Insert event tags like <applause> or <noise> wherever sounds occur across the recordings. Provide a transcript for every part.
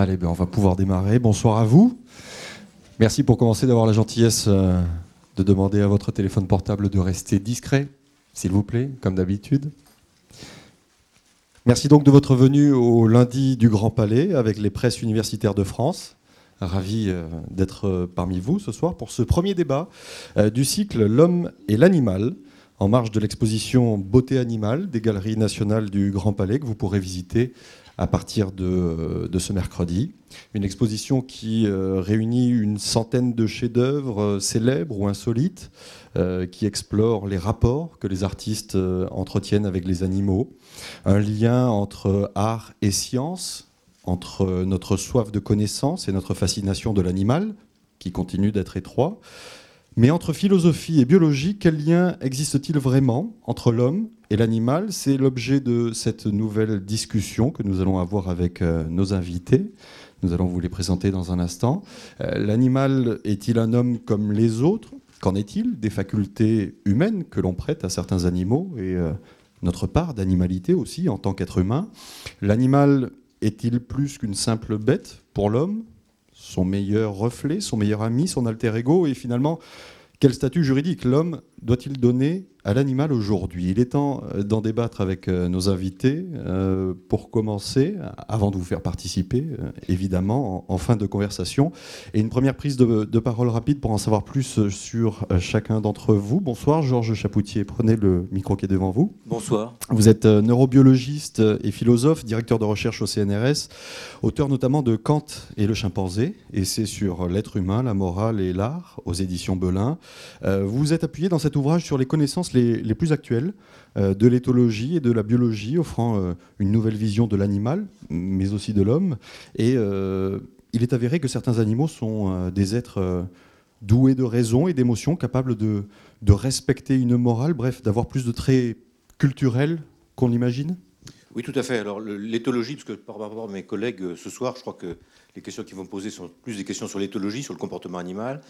Allez, ben on va pouvoir démarrer. Bonsoir à vous. Merci pour commencer d'avoir la gentillesse euh, de demander à votre téléphone portable de rester discret, s'il vous plaît, comme d'habitude. Merci donc de votre venue au lundi du Grand Palais avec les presses universitaires de France. Ravi euh, d'être euh, parmi vous ce soir pour ce premier débat du cycle L'homme et l'animal, en marge de l'exposition Beauté animale des Galeries nationales du Grand Palais que vous pourrez visiter à partir de, ce mercredi. Une exposition qui euh, réunit une centaine de chefs-d'œuvre euh, célèbres ou insolites, euh, qui explorent les rapports que les artistes entretiennent avec les animaux, un lien entre art et science, entre notre soif de connaissance et notre fascination de l'animal, qui continue d'être étroit. Mais entre philosophie et biologie, quel lien existe-t-il vraiment entre l'homme et l'animal? C'est l'objet de cette nouvelle discussion que nous allons avoir avec euh, nos invités. Nous allons vous les présenter dans un instant. Euh, l'animal est-il un homme comme les autres? Qu'en est-il des facultés humaines que l'on prête à certains animaux et euh, notre part d'animalité aussi en tant qu'être humain? L'animal est-il plus qu'une simple bête pour l'homme? Son meilleur reflet, son meilleur ami, son alter ego, et finalement, quel statut juridique? L'homme doit-il donner à l'animal aujourd'hui? Il est temps euh, d'en débattre avec euh, nos invités. Euh, pour commencer, avant de vous faire participer, évidemment, en, fin de conversation, et une première prise de, parole rapide pour en savoir plus sur chacun d'entre vous. Bonsoir, Georges Chapoutier. Prenez le micro qui est devant vous. Bonsoir. Vous êtes neurobiologiste et philosophe, directeur de recherche au CNRS, auteur notamment de Kant et le chimpanzé, et c'est sur l'être humain, la morale et l'art, aux éditions Belin. Vous vous êtes appuyé dans cet ouvrage sur les connaissances les, plus actuelles euh, de l'éthologie et de la biologie, offrant euh, une nouvelle vision de l'animal, mais aussi de l'homme. Et euh, il est avéré que certains animaux sont des êtres doués de raison et d'émotion, capables de, respecter une morale, bref, d'avoir plus de traits culturels qu'on l'imagine Oui, tout à fait. Alors, l'éthologie, parce que par rapport à mes collègues ce soir, je crois que les questions qu'ils vont me poser sont plus des questions sur l'éthologie, sur le comportement animal.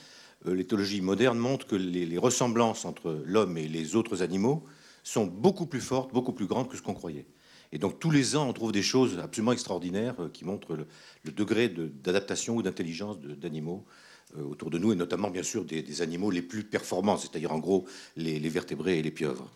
Euh, l'éthologie moderne montre que les, ressemblances entre l'homme et les autres animaux sont beaucoup plus fortes, beaucoup plus grandes que ce qu'on croyait. Et donc tous les ans, on trouve des choses absolument extraordinaires euh, qui montrent le, degré d'adaptation ou d'intelligence d'animaux euh, autour de nous, et notamment bien sûr des, animaux les plus performants, c'est-à-dire en gros les vertébrés et les pieuvres.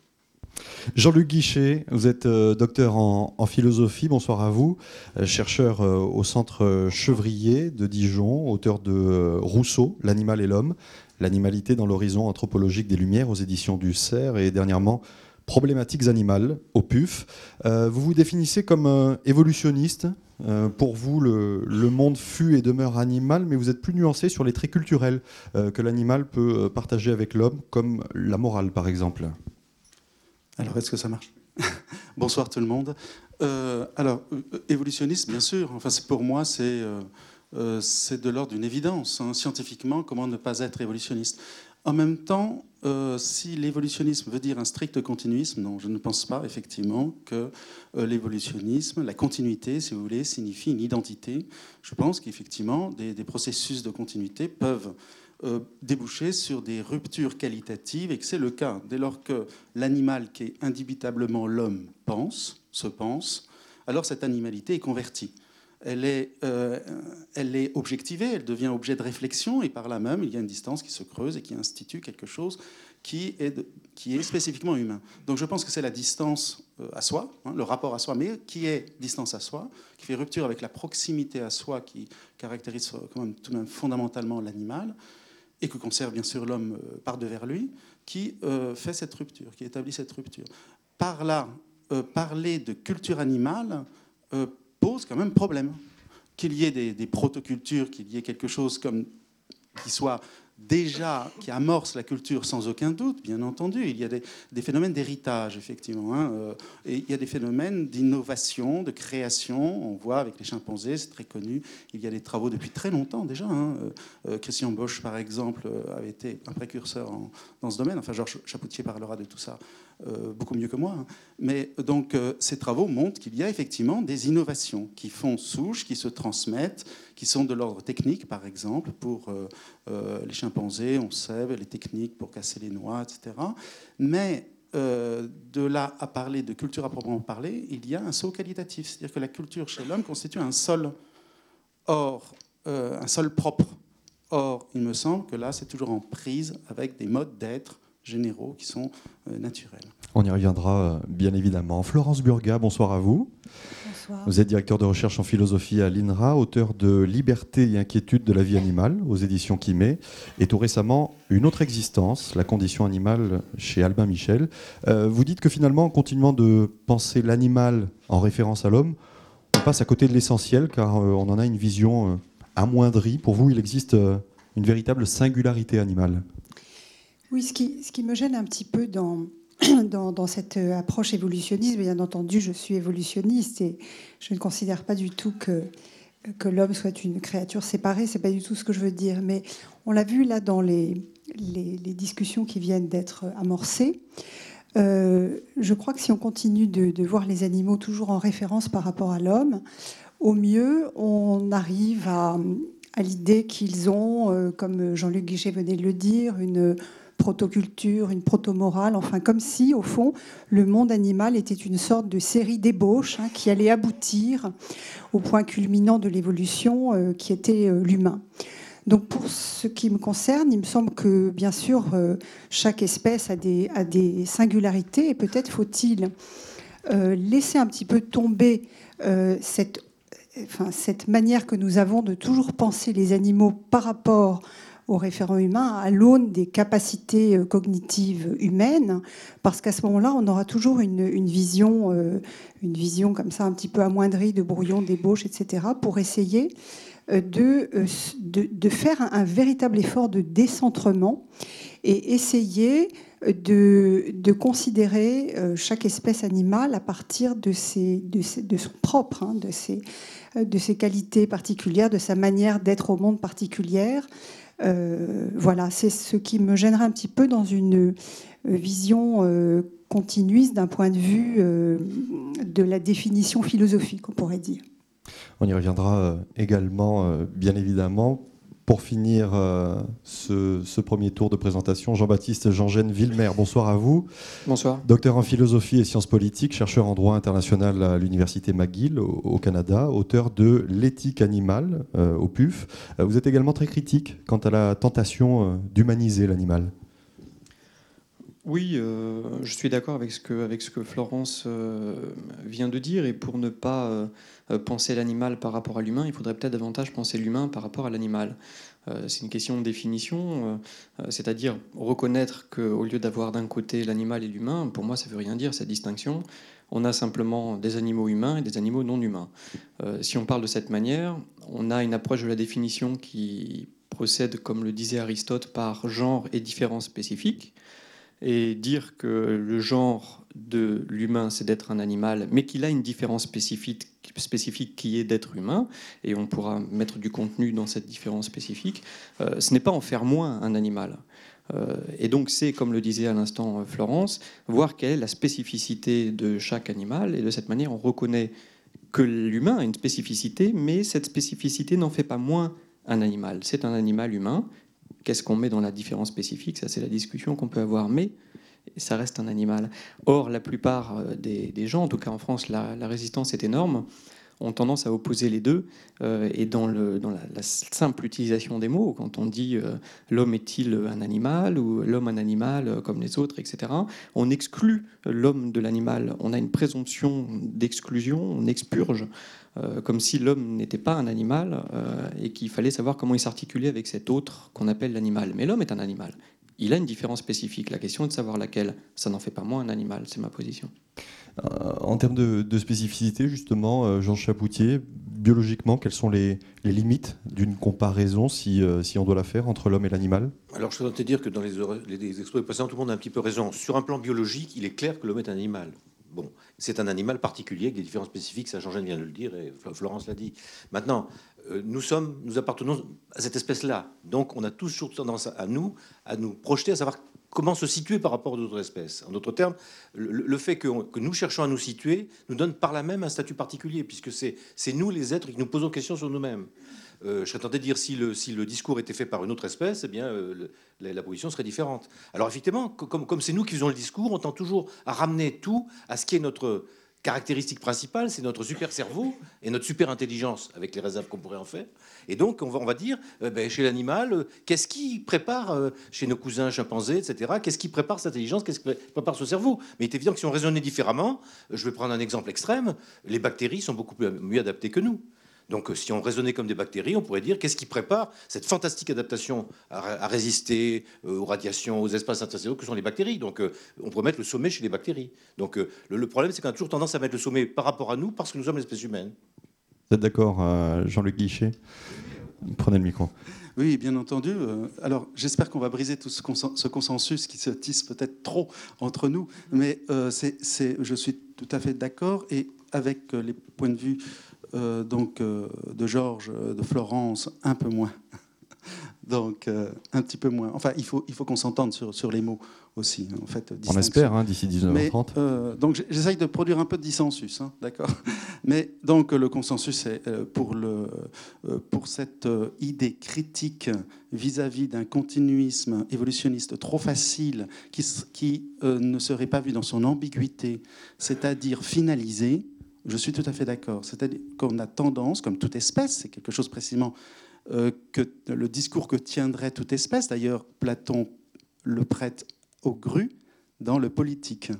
Jean-Luc Guichet, vous êtes euh, docteur en, philosophie, bonsoir à vous, euh, chercheur euh, au centre Chevrier de Dijon, auteur de Rousseau, L'animal et l'homme, l'animalité dans l'horizon anthropologique des Lumières aux éditions du CERF et dernièrement Problématiques animales au PUF. vous vous définissez comme évolutionniste. pour vous, le, le, monde fut et demeure animal, mais vous êtes plus nuancé sur les traits culturels que l'animal peut partager avec l'homme, comme la morale par exemple. Alors, est-ce que ça marche? <laughs> Bonsoir tout le monde. Euh, alors, euh, évolutionniste, bien sûr. Enfin, pour moi, c'est euh, c'est de l'ordre d'une évidence. Hein. Scientifiquement, comment ne pas être évolutionniste En même temps, si l'évolutionnisme veut dire un strict continuisme, non, je ne pense pas effectivement que l'évolutionnisme, la continuité, si vous voulez, signifie une identité. Je pense qu'effectivement, des, processus de continuité peuvent euh, déboucher sur des ruptures qualitatives et que c'est le cas dès lors que l'animal qui est indubitablement l'homme pense, se pense, alors cette animalité est convertie. Elle est, euh, elle est objectivée, elle devient objet de réflexion et par là même il y a une distance qui se creuse et qui institue quelque chose qui est, qui est spécifiquement humain. Donc je pense que c'est la distance euh, à soi, hein, le rapport à soi, mais qui est distance à soi, qui fait rupture avec la proximité à soi qui caractérise quand même, tout de même fondamentalement l'animal et que conserve bien sûr l'homme euh, par devers lui, qui euh, fait cette rupture, qui établit cette rupture. Par là, euh, parler de culture animale pose quand même problème. Qu'il y ait des, protocultures, qu'il y ait quelque chose comme qui soit déjà, qui amorce la culture sans aucun doute, bien entendu. Il y a des, phénomènes d'héritage, effectivement. Hein, euh, et il y a des phénomènes d'innovation, de création. On voit avec les chimpanzés, c'est très connu. Il y a des travaux depuis très longtemps déjà. Hein. Euh, euh, Christian Bosch, par exemple, avait été un précurseur dans ce domaine. Enfin, Georges Chapoutier parlera de tout ça euh, beaucoup mieux que moi. Hein. Mais donc, euh, ces travaux montrent qu'il y a effectivement des innovations qui font souche, qui se transmettent, qui sont de l'ordre technique, par exemple, pour euh, les chimpanzés, on sait, les techniques pour casser les noix, etc. Mais de là à parler de culture à proprement parler, il y a un saut qualitatif. C'est-à-dire que la culture chez l'homme constitue un sol Or, un sol propre. Or, il me semble que là, c'est toujours en prise avec des modes d'être généraux qui sont naturels. On y reviendra bien évidemment. Florence Burga, bonsoir à vous. Vous êtes directeur de recherche en philosophie à l'INRA, auteur de Liberté et inquiétude de la vie animale aux éditions Kimé, et tout récemment Une autre existence, la condition animale chez Albin Michel. Euh, vous dites que finalement, en continuant de penser l'animal en référence à l'homme, on passe à côté de l'essentiel car euh, on en a une vision euh, amoindrie. Pour vous, il existe une véritable singularité animale. Oui, ce qui, me gêne un petit peu dans, <clears throat> cette euh, approche évolutionniste. Bien entendu, je suis évolutionniste et je ne considère pas du tout que, l'homme soit une créature séparée. C'est pas du tout ce que je veux dire. Mais on l'a vu là dans les, discussions qui viennent d'être amorcées. Euh, je crois que si on continue de, voir les animaux toujours en référence par rapport à l'homme, au mieux, on arrive à, à l'idée qu'ils ont, euh, comme Jean-Luc Guichet venait de le dire, une protoculture, une protomorale, enfin comme si, au fond, le monde animal était une sorte de série d'ébauches hein, qui allait aboutir au point culminant de l'évolution euh, qui était euh, l'humain. Donc pour ce qui me concerne, il me semble que bien sûr euh, chaque espèce a des, a singularités et peut-être faut-il laisser un petit peu tomber cette manière que nous avons de toujours penser les animaux par rapport au référent humain à l'aune des capacités euh, cognitives humaines, parce qu'à ce moment-là, on aura toujours une, vision, euh, une vision comme ça un petit peu amoindrie de brouillon, d'ébauche, etc., pour essayer euh, de, de, faire un, véritable effort de décentrement et essayer de, de considérer chaque espèce animale à partir de, ses, de, son propre, hein, de, ses, de ses qualités particulières, de sa manière d'être au monde particulière, euh, voilà, c'est ce qui me gênerait un petit peu dans une euh, vision euh, continuiste d'un point de vue de la définition philosophique, on pourrait dire. On y reviendra également, bien évidemment. Pour finir ce, premier tour de présentation, Jean-Baptiste Jean-Gène Villemer, bonsoir à vous. Bonsoir. Docteur en philosophie et sciences politiques, chercheur en droit international à l'Université McGill au, Canada, auteur de L'éthique animale au PUF. vous êtes également très critique quant à la tentation d'humaniser l'animal. Oui, euh, je suis d'accord avec, ce que, Florence euh, vient de dire. Et pour ne pas euh, penser l'animal par rapport à l'humain, il faudrait peut-être davantage penser l'humain par rapport à l'animal. c'est une question de définition, c'est-à-dire reconnaître qu'au lieu d'avoir d'un côté l'animal et l'humain, pour moi ça ne veut rien dire cette distinction. On a simplement des animaux humains et des animaux non humains. si on parle de cette manière, on a une approche de la définition qui procède, comme le disait Aristote, par genre et différence spécifiques et dire que le genre de l'humain, c'est d'être un animal, mais qu'il a une différence spécifique, spécifique qui est d'être humain, et on pourra mettre du contenu dans cette différence spécifique, euh, ce n'est pas en faire moins un animal. Euh, et donc c'est, comme le disait à l'instant euh, Florence, voir quelle est la spécificité de chaque animal, et de cette manière on reconnaît que l'humain a une spécificité, mais cette spécificité n'en fait pas moins un animal. C'est un animal humain Qu'est-ce qu'on met dans la différence spécifique Ça, c'est la discussion qu'on peut avoir. Mais ça reste un animal. Or, la plupart euh, des, gens, en tout cas en France, la, résistance est énorme, ont tendance à opposer les deux. Euh, et dans, la, simple utilisation des mots, quand on dit euh, l'homme est-il un animal ou l'homme un animal comme les autres, etc., on exclut l'homme de l'animal. On a une présomption d'exclusion, on expurge. Euh, comme si l'homme n'était pas un animal euh, et qu'il fallait savoir comment il s'articulait avec cet autre qu'on appelle l'animal. Mais l'homme est un animal. Il a une différence spécifique. La question est de savoir laquelle. Ça n'en fait pas moins un animal, c'est ma position. Euh, en termes de, spécificité, justement, Jean Chapoutier, biologiquement, quelles sont les, limites d'une comparaison, si, si, on doit la faire, entre l'homme et l'animal? Alors, je voudrais te dire que dans les, les exposés précédents, tout le monde a un petit peu raison. Sur un plan biologique, il est clair que l'homme est un animal. Bon, c'est un animal particulier avec des différences spécifiques, ça Jean-Jean vient de le dire et Florence l'a dit. Maintenant, euh, nous sommes, nous appartenons à cette espèce-là, donc on a toujours tendance à nous à nous projeter, à savoir comment se situer par rapport aux autres espèces. En d'autres termes, le, fait que, nous cherchons à nous situer nous donne par là même un statut particulier, puisque c'est nous les êtres qui nous posons questions sur nous-mêmes. Euh, je serais tenté de dire si le, si le discours était fait par une autre espèce, eh bien, euh, la, position serait différente. Alors, effectivement, comme c'est nous qui faisons le discours, on tend toujours à ramener tout à ce qui est notre caractéristique principale, c'est notre super cerveau et notre super intelligence, avec les réserves qu'on pourrait en faire. Et donc, on va, dire, euh, ben, chez l'animal, euh, qu'est-ce qui prépare, euh, chez nos cousins chimpanzés, etc., qu'est-ce qui prépare cette intelligence, qu'est-ce qui prépare ce cerveau? Mais il est évident que si on raisonnait différemment, je vais prendre un exemple extrême, les bactéries sont beaucoup mieux adaptées que nous. Donc euh, si on raisonnait comme des bactéries, on pourrait dire qu'est-ce qui prépare cette fantastique adaptation à, résister euh, aux radiations, aux espaces interstitiels que sont les bactéries? Donc euh, on pourrait mettre le sommet chez les bactéries. Donc le, problème, c'est qu'on a toujours tendance à mettre le sommet par rapport à nous parce que nous sommes l'espèce humaine. Vous êtes d'accord, Jean-Luc Guichet? Prenez le micro. Oui, bien entendu. Alors, j'espère qu'on va briser tout ce, consensus qui se tisse peut-être trop entre nous, mais c'est, je suis tout à fait d'accord et avec les points de vue euh, donc euh, de Georges, euh, de Florence, un peu moins. <laughs> donc un petit peu moins. Enfin, il faut, il faut qu'on s'entende sur, sur, les mots aussi. Hein, en fait, On espère hein, d'ici 19h30. donc j'essaye de produire un peu de dissensus, hein, d'accord? Mais donc le consensus est pour, le, pour cette idée critique vis-à-vis d'un continuisme évolutionniste trop facile qui, qui ne serait pas vu dans son ambiguïté, c'est-à-dire finalisé je suis tout à fait d'accord. C'est-à-dire qu'on a tendance, comme toute espèce, c'est quelque chose précisément euh, que le discours que tiendrait toute espèce, d'ailleurs Platon le prête aux grues dans le politique.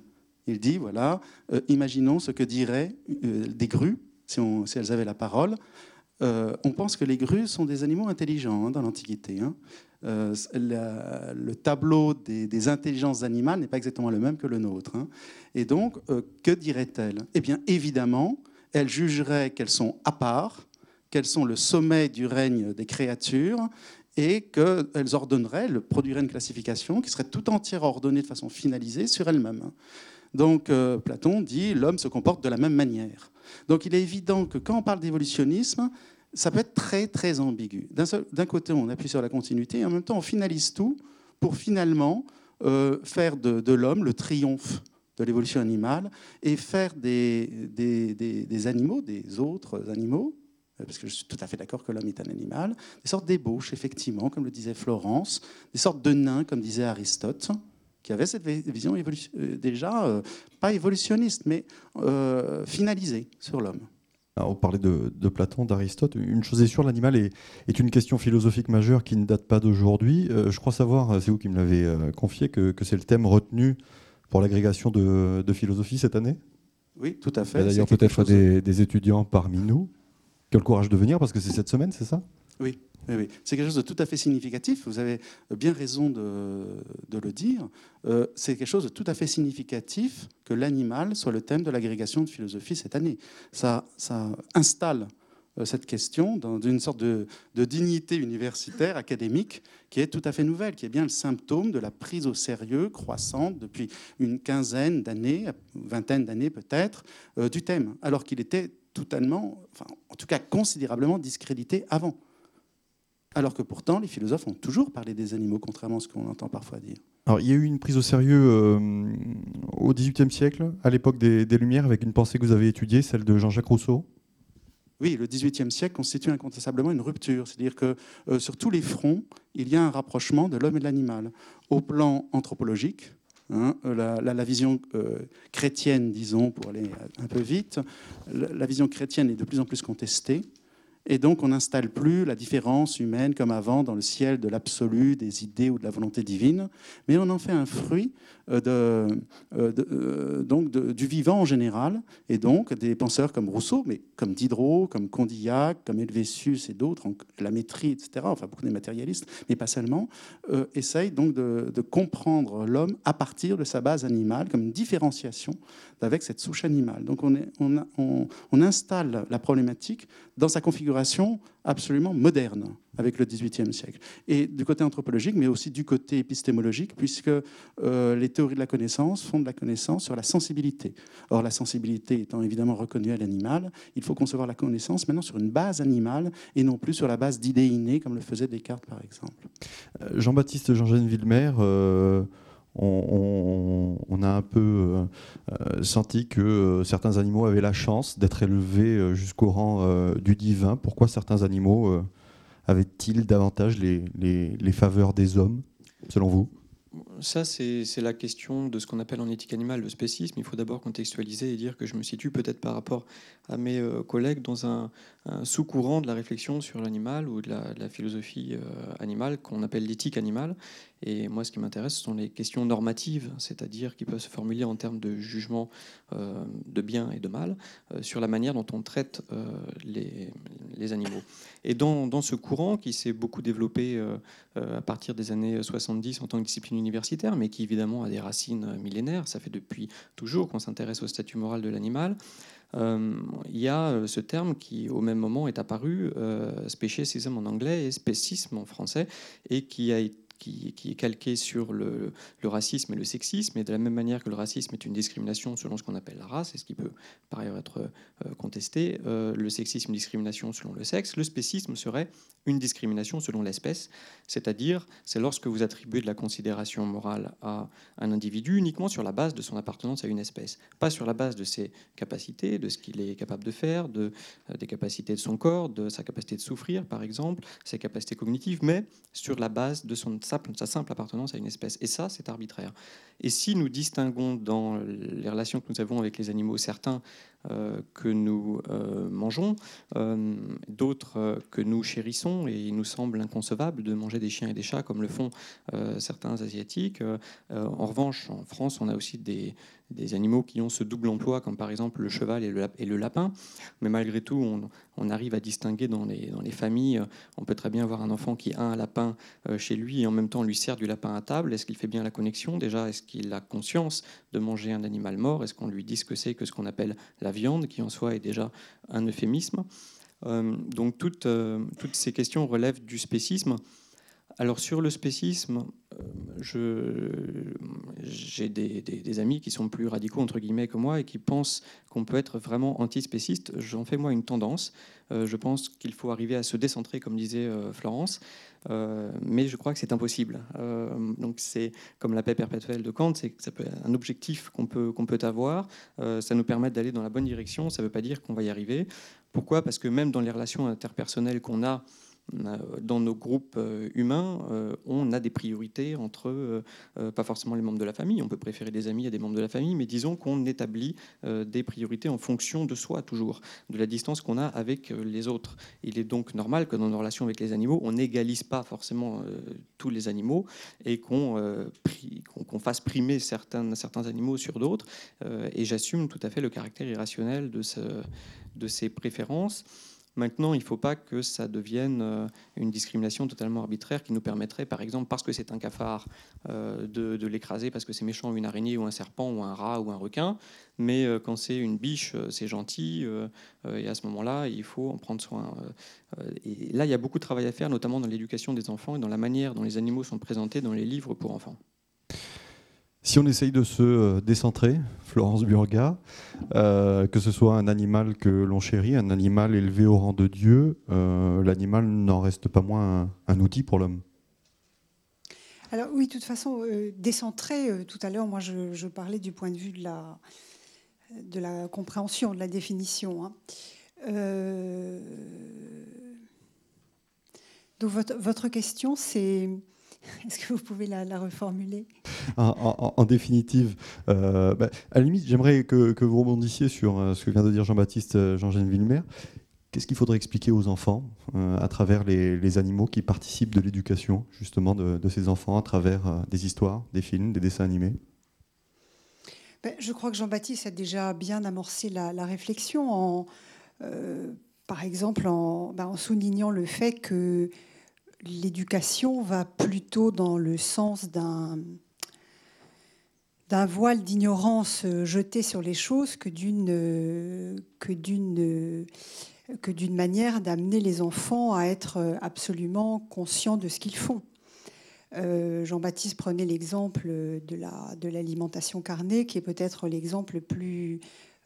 Il dit, voilà, euh, imaginons ce que diraient euh, des grues si, elles avaient la parole. on pense que les grues sont des animaux intelligents hein, dans l'Antiquité. Hein. Euh, le tableau des, intelligences animales n'est pas exactement le même que le nôtre. Hein. Et donc, euh, que dirait-elle? Eh bien, évidemment, elle jugerait qu'elles sont à part, qu'elles sont le sommet du règne des créatures et qu'elles ordonneraient, produiraient une classification qui serait tout entière ordonnée de façon finalisée sur elles-mêmes. Donc euh, Platon dit l'homme se comporte de la même manière. Donc il est évident que quand on parle d'évolutionnisme, ça peut être très, très ambigu. D'un côté, on appuie sur la continuité, et en même temps, on finalise tout pour finalement euh, faire de, l'homme le triomphe de l'évolution animale et faire des, animaux, des autres animaux, euh, parce que je suis tout à fait d'accord que l'homme est un animal, des sortes d'ébauches, effectivement, comme le disait Florence, des sortes de nains, comme disait Aristote, qui avait cette vision euh, déjà, pas évolutionniste, mais finalisée sur l'homme on parlait de, Platon, d'Aristote. Une chose est sûre, l'animal est, une question philosophique majeure qui ne date pas d'aujourd'hui. Euh, je crois savoir, c'est vous qui me l'avez euh, confié, que, c'est le thème retenu pour l'agrégation de, philosophie cette année? Oui, tout à fait. D'ailleurs, peut-être des, des, étudiants parmi nous qui ont le courage de venir parce que c'est cette semaine, c'est ça? Oui, oui, C'est quelque chose de tout à fait significatif. Vous avez bien raison de, le dire. Euh, c'est quelque chose de tout à fait significatif que l'animal soit le thème de l'agrégation de philosophie cette année. Ça, installe euh, cette question dans une sorte de, dignité universitaire, académique, qui est tout à fait nouvelle, qui est bien le symptôme de la prise au sérieux croissante depuis une quinzaine d'années, vingtaine d'années peut-être, euh, du thème, alors qu'il était totalement, enfin, en tout cas considérablement discrédité avant. Alors que pourtant, les philosophes ont toujours parlé des animaux, contrairement à ce qu'on entend parfois dire. Alors, il y a eu une prise au sérieux euh, au XVIIIe siècle, à l'époque des, Lumières, avec une pensée que vous avez étudiée, celle de Jean-Jacques Rousseau. Oui, le XVIIIe siècle constitue incontestablement une rupture. C'est-à-dire que euh, sur tous les fronts, il y a un rapprochement de l'homme et de l'animal. Au plan anthropologique, hein, la, vision euh, chrétienne, disons, pour aller un peu vite, la vision chrétienne est de plus en plus contestée. Et donc, on n'installe plus la différence humaine comme avant dans le ciel de l'absolu, des idées ou de la volonté divine, mais on en fait un fruit euh, de, euh, euh, donc du vivant en général, et donc des penseurs comme Rousseau, mais comme Diderot, comme Condillac, comme Helvétius et d'autres, la maîtrise, etc., enfin beaucoup des matérialistes, mais pas seulement, essayent donc de, comprendre l'homme à partir de sa base animale, comme une différenciation avec cette souche animale. Donc on, installe la problématique dans sa configuration absolument moderne avec le XVIIIe siècle. Et du côté anthropologique, mais aussi du côté épistémologique, puisque euh, les théories de la connaissance fondent la connaissance sur la sensibilité. Or, la sensibilité étant évidemment reconnue à l'animal, il faut concevoir la connaissance maintenant sur une base animale et non plus sur la base d'idées innées, comme le faisait Descartes, par exemple. Euh, Jean-Baptiste Jean-Jean Villemer, euh, on, a un peu senti que certains animaux avaient la chance d'être élevés jusqu'au rang du divin. Pourquoi certains animaux avait-il davantage les, faveurs des hommes, selon vous? Ça, c'est la question de ce qu'on appelle en éthique animale le spécisme. Il faut d'abord contextualiser et dire que je me situe peut-être par rapport à mes euh, collègues dans un, sous-courant de la réflexion sur l'animal ou de la, philosophie euh, animale qu'on appelle l'éthique animale. Et moi, ce qui m'intéresse, ce sont les questions normatives, c'est-à-dire qui peuvent se formuler en termes de jugement euh, de bien et de mal sur la manière dont on traite les, animaux. Et dans, ce courant qui s'est beaucoup développé à partir des années 70 en tant que discipline universitaire, mais qui évidemment a des racines millénaires. Ça fait depuis toujours qu'on s'intéresse au statut moral de l'animal. Euh, il y a euh, ce terme qui, au même moment, est apparu, euh, speciesism en anglais et spécisme en français, et qui a été qui, est calqué sur le, racisme et le sexisme, et de la même manière que le racisme est une discrimination selon ce qu'on appelle la race, et ce qui peut par ailleurs être euh, contesté, euh, le sexisme une discrimination selon le sexe, le spécisme serait une discrimination selon l'espèce, c'est-à-dire c'est lorsque vous attribuez de la considération morale à un individu uniquement sur la base de son appartenance à une espèce, pas sur la base de ses capacités, de ce qu'il est capable de faire, de, euh, des capacités de son corps, de sa capacité de souffrir par exemple, ses capacités cognitives, mais sur la base de son sa simple appartenance à une espèce. Et ça, c'est arbitraire. Et si nous distinguons dans les relations que nous avons avec les animaux certains euh, que nous euh, mangeons, euh, d'autres que nous chérissons, et il nous semble inconcevable de manger des chiens et des chats comme le font certains asiatiques. en revanche, en France, on a aussi des, des animaux qui ont ce double emploi, comme par exemple le cheval et le, lapin. Mais malgré tout, on, arrive à distinguer dans les, familles. On peut très bien avoir un enfant qui a un lapin chez lui et en même temps lui sert du lapin à table. Est-ce qu'il fait bien la connexion? Déjà, est-ce qu'il a conscience de manger un animal mort? Est-ce qu'on lui dit ce que c'est que ce qu'on appelle la viande, qui en soi est déjà un euphémisme? Euh, Donc euh, toutes ces questions relèvent du spécisme. Alors sur le spécisme, euh, j'ai des, amis qui sont plus radicaux entre guillemets que moi et qui pensent qu'on peut être vraiment antispéciste. J'en fais moi une tendance. Euh, je pense qu'il faut arriver à se décentrer, comme disait euh, Florence, mais je crois que c'est impossible. donc c'est comme la paix perpétuelle de Kant, c'est un objectif qu'on peut qu'on peut avoir. ça nous permet d'aller dans la bonne direction. Ça ne veut pas dire qu'on va y arriver. Pourquoi? Parce que même dans les relations interpersonnelles qu'on a dans nos groupes euh, humains, euh, on a des priorités entre, euh, pas forcément les membres de la famille, on peut préférer des amis à des membres de la famille, mais disons qu'on établit des priorités en fonction de soi toujours, de la distance qu'on a avec les autres. Il est donc normal que dans nos relations avec les animaux, on n'égalise pas forcément tous les animaux et qu'on fasse primer certains, animaux sur d'autres. et j'assume tout à fait le caractère irrationnel de ces préférences. Maintenant, il ne faut pas que ça devienne euh, une discrimination totalement arbitraire qui nous permettrait, par exemple, parce que c'est un cafard, euh, de, l'écraser parce que c'est méchant, ou une araignée, ou un serpent, ou un rat, ou un requin. Mais euh, quand c'est une biche, c'est gentil. Et à ce moment-là, il faut en prendre soin. Et là, il y a beaucoup de travail à faire, notamment dans l'éducation des enfants et dans la manière dont les animaux sont présentés dans les livres pour enfants. Si on essaye de se euh, décentrer, Florence Burga, euh, que ce soit un animal que l'on chérit, un animal élevé au rang de Dieu, euh, l'animal n'en reste pas moins un, outil pour l'homme. Alors oui, de toute façon, décentrer, tout à l'heure, moi je, parlais du point de vue de la, de la compréhension, de la définition. Hein. donc votre, votre question, c'est <laughs> Est-ce que vous pouvez la, reformuler? En, définitive, euh, bah, à la limite, j'aimerais que, vous rebondissiez sur euh, ce que vient de dire Jean-Baptiste euh, Jean-Jean Villemer. Qu'est-ce qu'il faudrait expliquer aux enfants à travers les, animaux qui participent de l'éducation justement de, ces enfants à travers des histoires, des films, des dessins animés? Ben, Je crois que Jean-Baptiste a déjà bien amorcé la, réflexion en, par exemple, en, ben, en, soulignant le fait que l'éducation va plutôt dans le sens d'un d'un voile d'ignorance jeté sur les choses que d'une que d'une que d'une manière d'amener les enfants à être absolument conscients de ce qu'ils font. Euh, Jean-Baptiste prenait l'exemple de la de l'alimentation carnée, qui est peut-être l'exemple le plus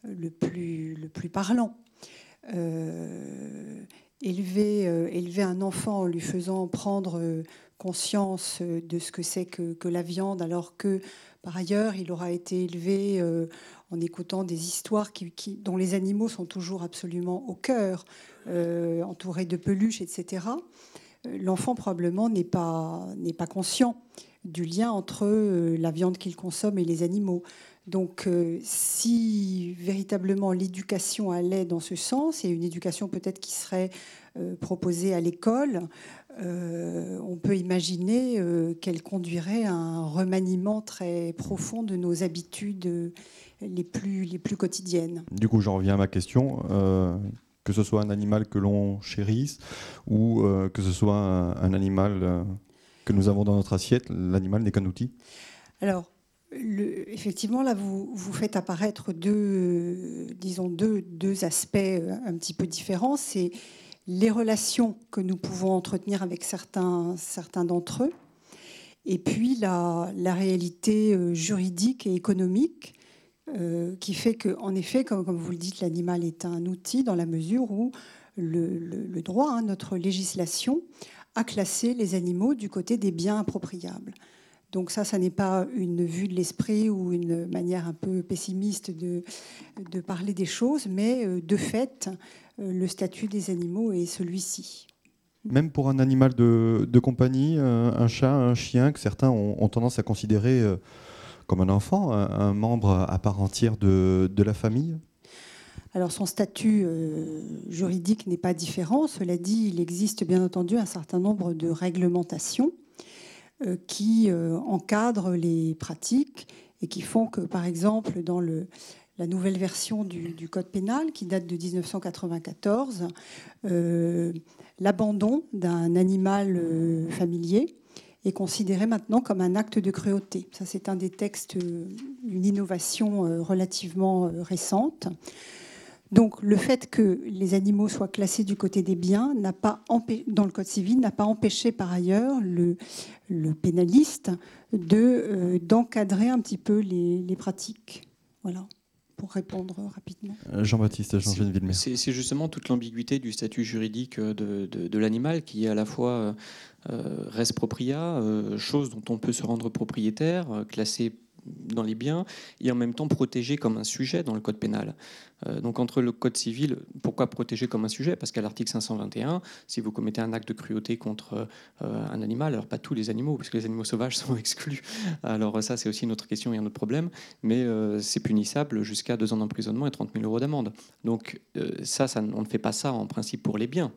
le plus le plus parlant. Euh, élever, euh, élever un enfant en lui faisant prendre euh, conscience euh, de ce que c'est que, la viande, alors que par ailleurs il aura été élevé en écoutant des histoires dont les animaux sont toujours absolument au cœur, entourés de peluches, etc. L'enfant probablement n'est pas, conscient du lien entre la viande qu'ils consomment et les animaux. Donc si véritablement l'éducation allait dans ce sens, et une éducation peut-être qui serait proposée à l'école, on peut imaginer qu'elle conduirait à un remaniement très profond de nos habitudes les plus, les plus quotidiennes. Du coup, j'en reviens à ma question que ce soit un animal que l'on chérisse ou euh, que ce soit un, animal euh, que nous avons dans notre assiette, l'animal n'est qu'un outil? Alors, effectivement, là, vous, vous faites apparaître deux, disons deux, deux aspects euh, un petit peu différents. C'est les relations que nous pouvons entretenir avec certains, certains d'entre eux, et puis la, la réalité juridique et économique euh, qui fait que, en effet, comme, vous le dites, l'animal est un outil dans la mesure où le, droit, hein, notre législation, a classé les animaux du côté des biens appropriables. Donc ça, ça n'est pas une vue de l'esprit ou une manière un peu pessimiste de, de parler des choses, mais euh, de fait, euh, le statut des animaux est celui-ci. Même pour un animal de, compagnie, un chat, un chien, que certains ont, tendance à considérer comme un enfant, un, membre à part entière de, la famille? Alors son statut euh, juridique n'est pas différent. Cela dit, il existe bien entendu un certain nombre de réglementations euh, qui euh, encadrent les pratiques et qui font que, par exemple, dans le, la nouvelle version du, Code pénal, qui date de 1994, l'abandon d'un animal familier est considéré maintenant comme un acte de cruauté. Ça, c'est un des textes, euh, une innovation euh, relativement euh, récente. Donc, le fait que les animaux soient classés du côté des biens n'a pas dans le Code civil n'a pas empêché par ailleurs le, le pénaliste de d'encadrer un petit peu les, les pratiques. Voilà pour répondre rapidement. Jean-Baptiste, Jean C'est justement toute l'ambiguïté du statut juridique de, de, de l'animal qui est à la fois euh, res propria, euh, chose dont on peut se rendre propriétaire, euh, classé dans les biens et en même temps protégé comme un sujet dans le code pénal. donc entre le code civil, pourquoi protéger comme un sujet? Parce qu'à l'article 521, si vous commettez un acte de cruauté contre un animal, alors pas tous les animaux, parce que les animaux sauvages <laughs> sont exclus, alors ça c'est aussi une autre question et un autre problème, mais c'est punissable jusqu'à deux ans d'emprisonnement et 30 000 euros d'amende. Donc ça, on ne fait pas ça en principe pour les biens.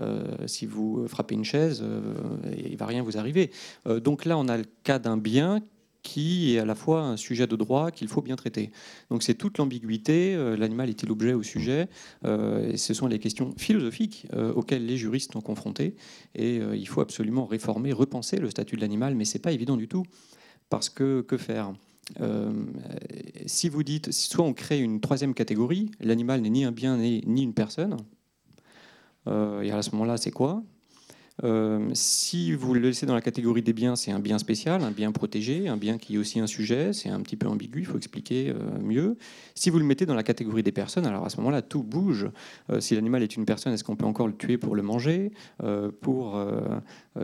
Euh, si vous frappez une chaise, euh, il ne va rien vous arriver. Euh, donc là, on a le cas d'un bien qui est à la fois un sujet de droit qu'il faut bien traiter. Donc c'est toute l'ambiguïté, l'animal est-il objet ou sujet, et ce sont les questions philosophiques auxquelles les juristes sont confrontés, et il faut absolument réformer, repenser le statut de l'animal, mais c'est pas évident du tout, parce que que faire? Si vous dites, soit on crée une troisième catégorie, l'animal n'est ni un bien ni une personne, euh, et à ce moment-là, c'est quoi? Euh, si vous le laissez dans la catégorie des biens, c'est un bien spécial, un bien protégé, un bien qui est aussi un sujet, c'est un petit peu ambigu, il faut expliquer euh, mieux. Si vous le mettez dans la catégorie des personnes, alors à ce moment-là, tout bouge. si l'animal est une personne, est-ce qu'on peut encore le tuer pour le manger, pour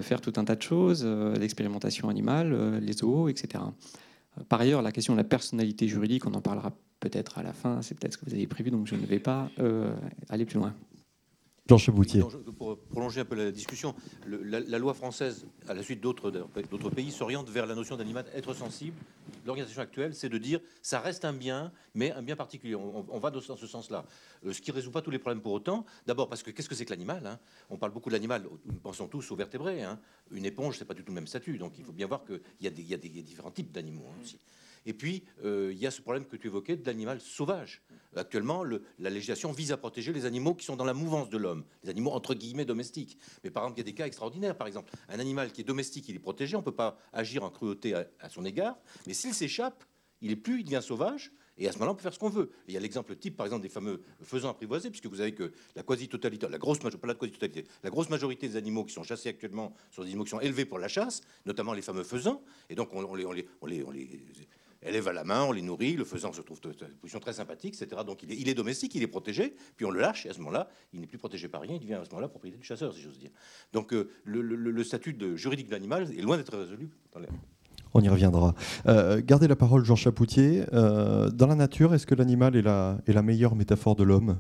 faire tout un tas de choses, l'expérimentation animale, les zoos, etc. Par ailleurs, la question de la personnalité juridique, on en parlera peut-être à la fin, c'est peut-être ce que vous avez prévu, donc je ne vais pas aller plus loin. Pour prolonger un peu la discussion, la, loi française, à la suite d'autres pays, s'oriente vers la notion d'animal être sensible. L'organisation actuelle, c'est de dire ça reste un bien, mais un bien particulier. On, va dans ce sens-là. Euh, ce qui ne résout pas tous les problèmes pour autant. D'abord parce que qu'est-ce que c'est que l'animal hein? On parle beaucoup de l'animal, nous pensons tous aux vertébrés. Hein. Une éponge, c'est pas du tout le même statut. Donc il faut bien voir qu'il y, y, a des différents types d'animaux hein, aussi. Et puis, euh, il y a ce problème que tu évoquais de l'animal sauvage. Actuellement, la législation vise à protéger les animaux qui sont dans la mouvance de l'homme, les animaux entre guillemets domestiques. Mais par exemple, il y a des cas extraordinaires. Par exemple, un animal qui est domestique, il est protégé, on ne peut pas agir en cruauté à, son égard. Mais s'il s'échappe, il est plus, il devient sauvage. Et à ce moment-là, on peut faire ce qu'on veut. il y a l'exemple type, par exemple, des fameux faisans apprivoisés, puisque vous savez que la quasi-totalité, la grosse majorité des animaux qui sont chassés actuellement sont des animaux qui sont élevés pour la chasse, notamment les fameux faisans. Et donc, on les élève à la main, on les nourrit, le faisant se trouve dans une position très sympathique, etc. Donc il est, domestique, il est protégé, puis on le lâche, et à ce moment-là, il n'est plus protégé par rien, il devient à ce moment-là propriété du chasseur, si j'ose dire. Donc euh, le, statut de juridique de l'animal est loin d'être résolu on y reviendra. Euh, gardez la parole, Jean Chapoutier. Euh, dans la nature, est-ce que l'animal est la, est la meilleure métaphore de l'homme?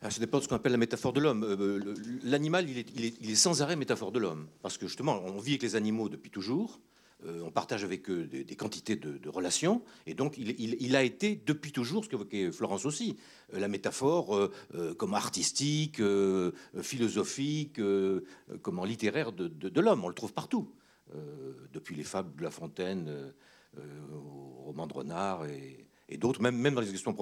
Ah, ça dépend de ce qu'on appelle la métaphore de l'homme. Euh, l'animal, il est, sans arrêt métaphore de l'homme. Parce que justement, on vit avec les animaux depuis toujours. Euh, on partage avec eux des, quantités de, relations. Et donc, il, a été depuis toujours, ce qu'évoquait Florence aussi, euh, la métaphore comme artistique, philosophique, comment littéraire de, l'homme. On le trouve partout. depuis les fables de La Fontaine au roman de Renard et, et d'autres, même, même dans les expressions,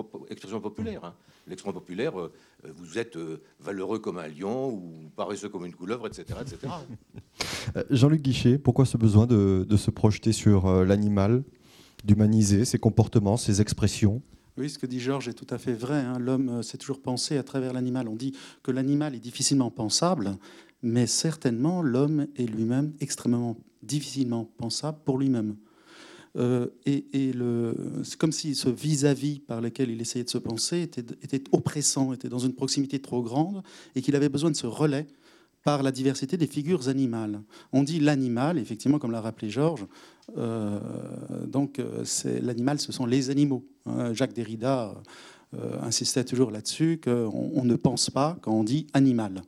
populaires. Hein. L'expression populaire, euh, vous êtes euh, valeureux comme un lion ou paresseux comme une couleuvre, etc. etc. <laughs> Euh, Jean-Luc Guichet, pourquoi ce besoin de, se projeter sur l'animal, d'humaniser ses comportements, ses expressions? Oui, ce que dit Georges est tout à fait vrai. Hein. L'homme s'est toujours pensé à travers l'animal. On dit que l'animal est difficilement pensable, mais certainement l'homme est lui-même extrêmement difficilement pensable pour lui-même. Euh, et, c'est comme si ce vis-à-vis par lequel il essayait de se penser était, oppressant, était dans une proximité trop grande, et qu'il avait besoin de ce relais par la diversité des figures animales. On dit l'animal, effectivement, comme l'a rappelé Georges, euh, donc euh, l'animal, ce sont les animaux. Hein. Jacques Derrida insistait toujours là-dessus qu'on ne pense pas quand on dit animal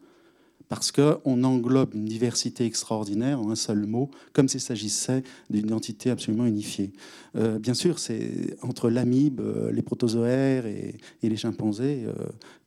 parce qu'on englobe une diversité extraordinaire en un seul mot, comme s'il s'agissait d'une entité absolument unifiée. Euh, bien sûr, c'est entre l'amibe, euh, les protozoaires et, les chimpanzés euh,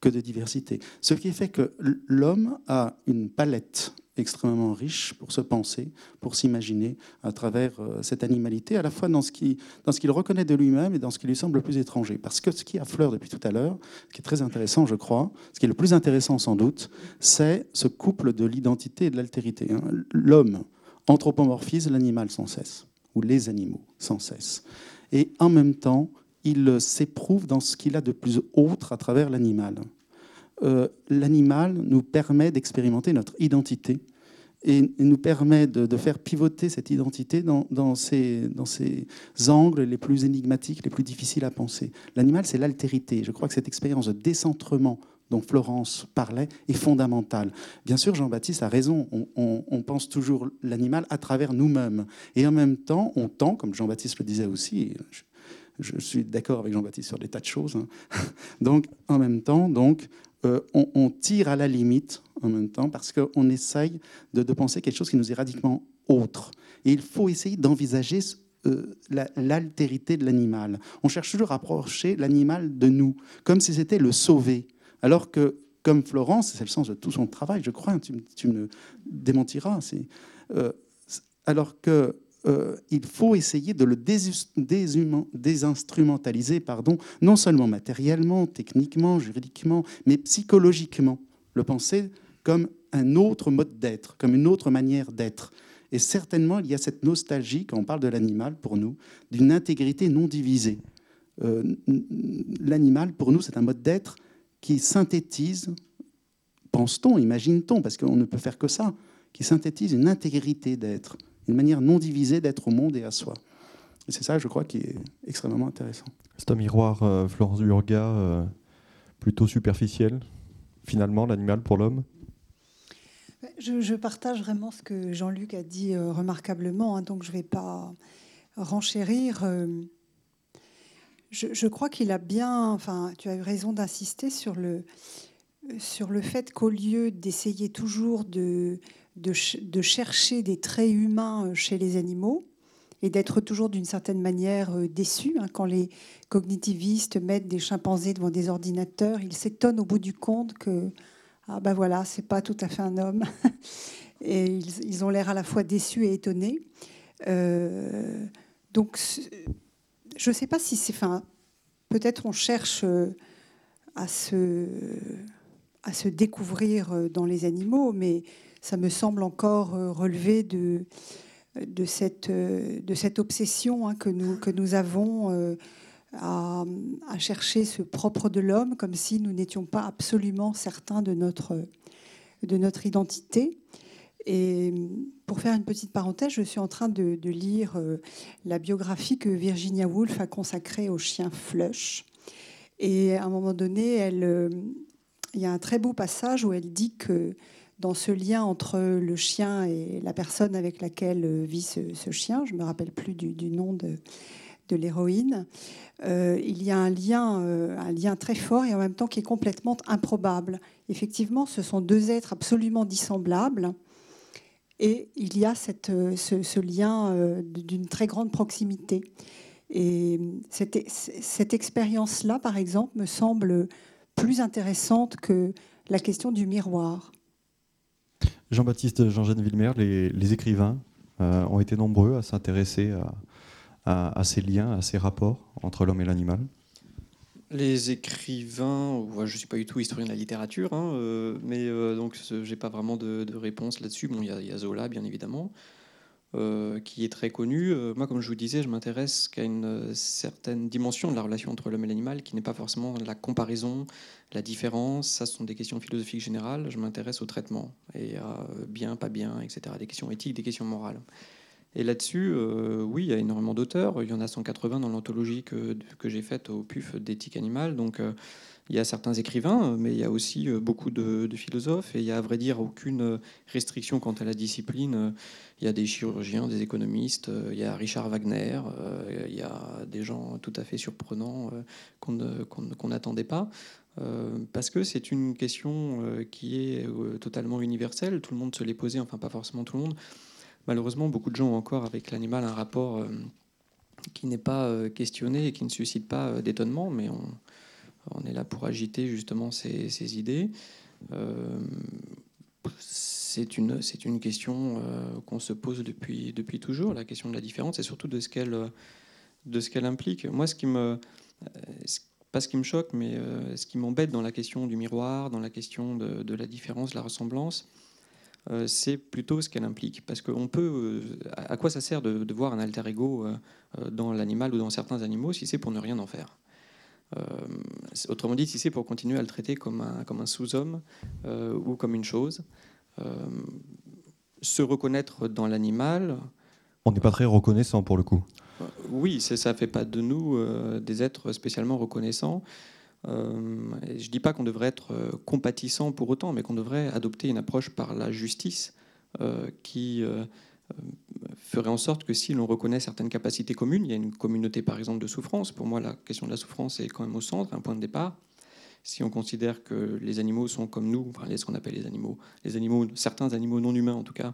que de diversité. Ce qui fait que l'homme a une palette extrêmement riche pour se penser, pour s'imaginer à travers euh, cette animalité, à la fois dans ce qu'il reconnaît de lui-même et dans ce qui lui semble le plus étranger. Parce que ce qui affleure depuis tout à l'heure, ce qui est très intéressant, je crois, ce qui est le plus intéressant sans doute, c'est ce couple de l'identité et de l'altérité. Hein. L'homme anthropomorphise l'animal sans cesse, ou les animaux sans cesse. Et en même temps, il s'éprouve dans ce qu'il a de plus autre à travers l'animal. Euh, l'animal nous permet d'expérimenter notre identité et nous permet de, faire pivoter cette identité dans, dans ces angles les plus énigmatiques, les plus difficiles à penser. L'animal, c'est l'altérité. Je crois que cette expérience de décentrement dont Florence parlait est fondamentale. Bien sûr, Jean-Baptiste a raison, on, pense toujours l'animal à travers nous-mêmes. Et en même temps, on tend, comme Jean-Baptiste le disait aussi, je, suis d'accord avec Jean-Baptiste sur des tas de choses, hein. <laughs> donc en même temps, donc, euh, on, tire à la limite en même temps parce qu'on essaye de, penser quelque chose qui nous est radicalement autre. Et il faut essayer d'envisager euh, l'altérité de l'animal. On cherche toujours à approcher l'animal de nous, comme si c'était le sauver. Alors que, comme Florence, c'est le sens de tout son travail, je crois, tu, me démentiras, euh, alors que euh, il faut essayer de le désinstrumentaliser, pardon, non seulement matériellement, techniquement, juridiquement, mais psychologiquement. Le penser comme un autre mode d'être, comme une autre manière d'être. Et certainement, il y a cette nostalgie, quand on parle de l'animal, pour nous, d'une intégrité non divisée. Euh, l'animal, pour nous, c'est un mode d'être qui synthétise, pense-t-on, imagine-t-on, parce qu'on ne peut faire que ça, qui synthétise une intégrité d'être une manière non divisée d'être au monde et à soi. Et c'est ça, je crois, qui est extrêmement intéressant. C'est un miroir, euh, Florence Durga, euh, plutôt superficiel, finalement, l'animal pour l'homme? Je, partage vraiment ce que Jean-Luc a dit euh, remarquablement, hein, donc je ne vais pas renchérir. Je, je, crois qu'il a bien, enfin, tu as eu raison d'insister sur le, sur le fait qu'au lieu d'essayer toujours de de, chercher des traits humains euh, chez les animaux et d'être toujours d'une certaine manière euh, déçu. Hein. Quand les cognitivistes mettent des chimpanzés devant des ordinateurs, ils s'étonnent au bout du compte que ah ben voilà, c'est pas tout à fait un homme. <laughs> et ils, ont l'air à la fois déçus et étonnés. Euh, donc, je ne sais pas si c'est. Enfin, peut-être on cherche à se, à se découvrir dans les animaux, mais ça me semble encore euh, relever de, de, cette, euh, de cette obsession hein, que, nous, que nous avons euh, à, chercher ce propre de l'homme, comme si nous n'étions pas absolument certains de notre, de notre identité. Et pour faire une petite parenthèse, je suis en train de, de lire la biographie que Virginia Woolf a consacrée au chien Flush. Et à un moment donné, elle, il y a un très beau passage où elle dit que dans ce lien entre le chien et la personne avec laquelle vit ce, chien. Je ne me rappelle plus du, nom de, de l'héroïne, euh, il y a un lien, euh, un lien très fort et en même temps qui est complètement improbable. Effectivement, ce sont deux êtres absolument dissemblables et il y a cette, ce, lien d'une très grande proximité. Et cette, cette expérience-là, par exemple, me semble plus intéressante que la question du miroir. Jean-Baptiste Jean-Jeanne Villemer, les, écrivains euh, ont été nombreux à s'intéresser à, ces liens, à ces rapports entre l'homme et l'animal. Les écrivains, je ne suis pas du tout historien de la littérature, hein, euh, mais euh, donc j'ai pas vraiment de, réponse là-dessus. Bon, il y, a Zola, bien évidemment. Euh, qui est très connu. Euh, moi, comme je vous disais, je m'intéresse qu'à une euh, certaine dimension de la relation entre l'homme et l'animal, qui n'est pas forcément la comparaison, la différence. Ça, ce sont des questions philosophiques générales. Je m'intéresse au traitement et à bien, pas bien, etc. Des questions éthiques, des questions morales. Et là-dessus, oui, il y a énormément d'auteurs. Il y en a 180 dans l'anthologie que, que j'ai faite au PUF d'éthique animale. Donc, il y a certains écrivains, mais il y a aussi euh, beaucoup de, philosophes, et il y a à vrai dire aucune restriction quant à la discipline. Il y a des chirurgiens, des économistes, euh, il y a Richard Wagner, euh, il y a des gens tout à fait surprenants qu'on n'attendait pas. Parce que c'est une question qui est totalement universelle, tout le monde se l'est posé, enfin pas forcément tout le monde. Malheureusement, beaucoup de gens ont encore avec l'animal un rapport qui n'est pas questionné et qui ne suscite pas d'étonnement, mais on, on est là pour agiter justement ces, idées. Euh, c'est une, une question euh, qu'on se pose depuis, depuis toujours, la question de la différence et surtout de ce qu'elle, implique. Moi, ce qui me, pas ce qui me choque, mais euh, ce qui m'embête dans la question du miroir, dans la question de, la différence, la ressemblance, c'est plutôt ce qu'elle implique. Parce qu'on peut. à quoi ça sert de, voir un alter ego dans l'animal ou dans certains animaux si c'est pour ne rien en faire? euh, autrement dit, si c'est pour continuer à le traiter comme un, comme un sous-homme euh, ou comme une chose, euh, se reconnaître dans l'animal. On n'est pas très reconnaissant pour le coup. Oui, ça ne fait pas de nous des êtres spécialement reconnaissants. je ne dis pas qu'on devrait être compatissant pour autant, mais qu'on devrait adopter une approche par la justice qui ferait en sorte que si l'on reconnaît certaines capacités communes, il y a une communauté par exemple de souffrance, pour moi la question de la souffrance est quand même au centre, un point de départ. Si on considère que les animaux sont comme nous, enfin ce qu'on appelle les animaux, les animaux, certains animaux non humains en tout cas,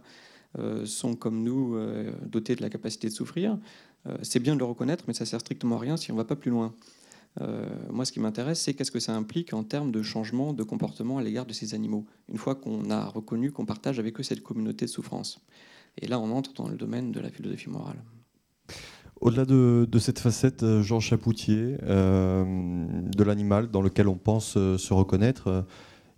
euh, sont comme nous, euh, dotés de la capacité de souffrir, euh, c'est bien de le reconnaître, mais ça sert strictement à rien si on ne va pas plus loin. moi, ce qui m'intéresse, c'est qu'est-ce que ça implique en termes de changement de comportement à l'égard de ces animaux, une fois qu'on a reconnu qu'on partage avec eux cette communauté de souffrance. Et là, on entre dans le domaine de la philosophie morale. Au-delà de, cette facette, euh, Jean Chapoutier, euh, de l'animal dans lequel on pense euh, se reconnaître,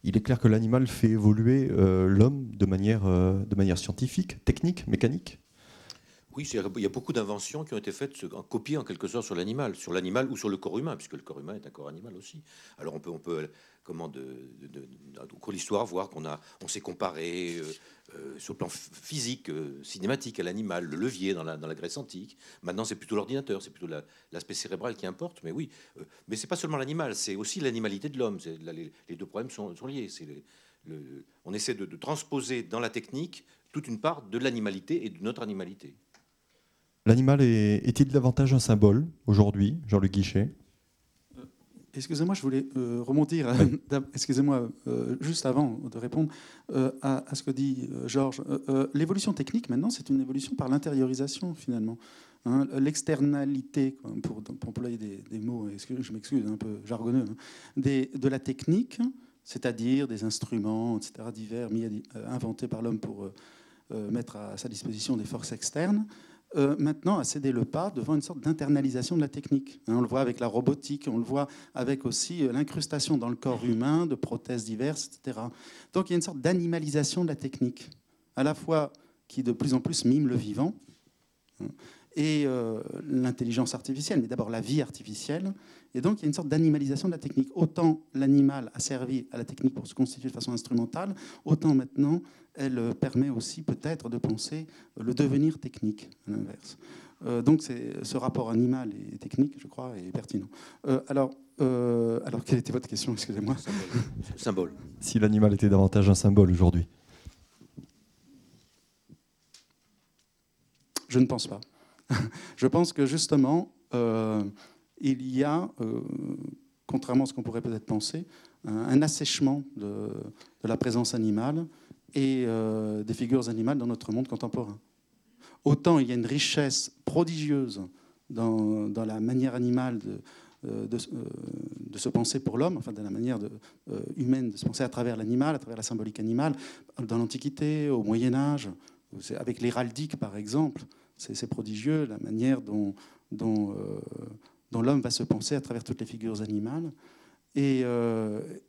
il est clair que l'animal fait évoluer l'homme de de manière scientifique, technique, mécanique. Oui, il y a beaucoup d'inventions qui ont été faites copie en quelque sorte sur l'animal, sur l'animal ou sur le corps humain, puisque le corps humain est un corps animal aussi. Alors on peut, on peut comment de, de, l'histoire voir qu'on on s'est comparé euh, sur le plan physique, euh, cinématique, à l'animal, le levier dans la, Grèce antique. Maintenant, c'est plutôt l'ordinateur, c'est plutôt l'aspect cérébral qui importe. Mais oui, euh, mais c'est pas seulement l'animal, c'est aussi l'animalité de l'homme. Les, deux problèmes sont, liés. on essaie de, transposer dans la technique toute une part de l'animalité et de notre animalité. L'animal est-il davantage un symbole aujourd'hui, Jean-Luc Guichet? Excusez-moi, je voulais euh, remonter, <laughs> excusez-moi, euh, juste avant de répondre euh, à, ce que dit Georges. L'évolution technique, maintenant, c'est une évolution par l'intériorisation, finalement. Hein. L'externalité, pour, employer des, mots, je m'excuse, un peu jargonneux, hein, de la technique, c'est-à-dire des instruments, etc., divers, mis inventés par l'homme pour mettre à sa disposition des forces externes, euh, maintenant a cédé le pas devant une sorte d'internalisation de la technique. Hein, on le voit avec la robotique, on le voit avec aussi euh, l'incrustation dans le corps humain de prothèses diverses, etc. Donc il y a une sorte d'animalisation de la technique, à la fois qui de plus en plus mime le vivant, hein, et euh, l'intelligence artificielle, mais d'abord la vie artificielle. Et donc il y a une sorte d'animalisation de la technique. Autant l'animal a servi à la technique pour se constituer de façon instrumentale, autant maintenant elle euh, permet aussi peut-être de penser le devenir technique, à l'inverse. Euh, donc ce rapport animal et technique, je crois, est pertinent. alors, alors, quelle était votre question Excusez-moi. Symbole. <laughs> Si l'animal était davantage un symbole aujourd'hui Je ne pense pas. <laughs> je pense que justement, il y a, contrairement à ce qu'on pourrait peut-être penser, un, assèchement de, la présence animale et des figures animales dans notre monde contemporain. Autant il y a une richesse prodigieuse dans, la manière animale de, euh, euh, se penser pour l'homme, enfin de la manière euh, humaine de se penser à travers l'animal, à travers la symbolique animale, dans l'Antiquité, au Moyen Âge, avec l'héraldique par exemple. C'est prodigieux la manière dont, dont, l'homme va se penser à travers toutes les figures animales. Et,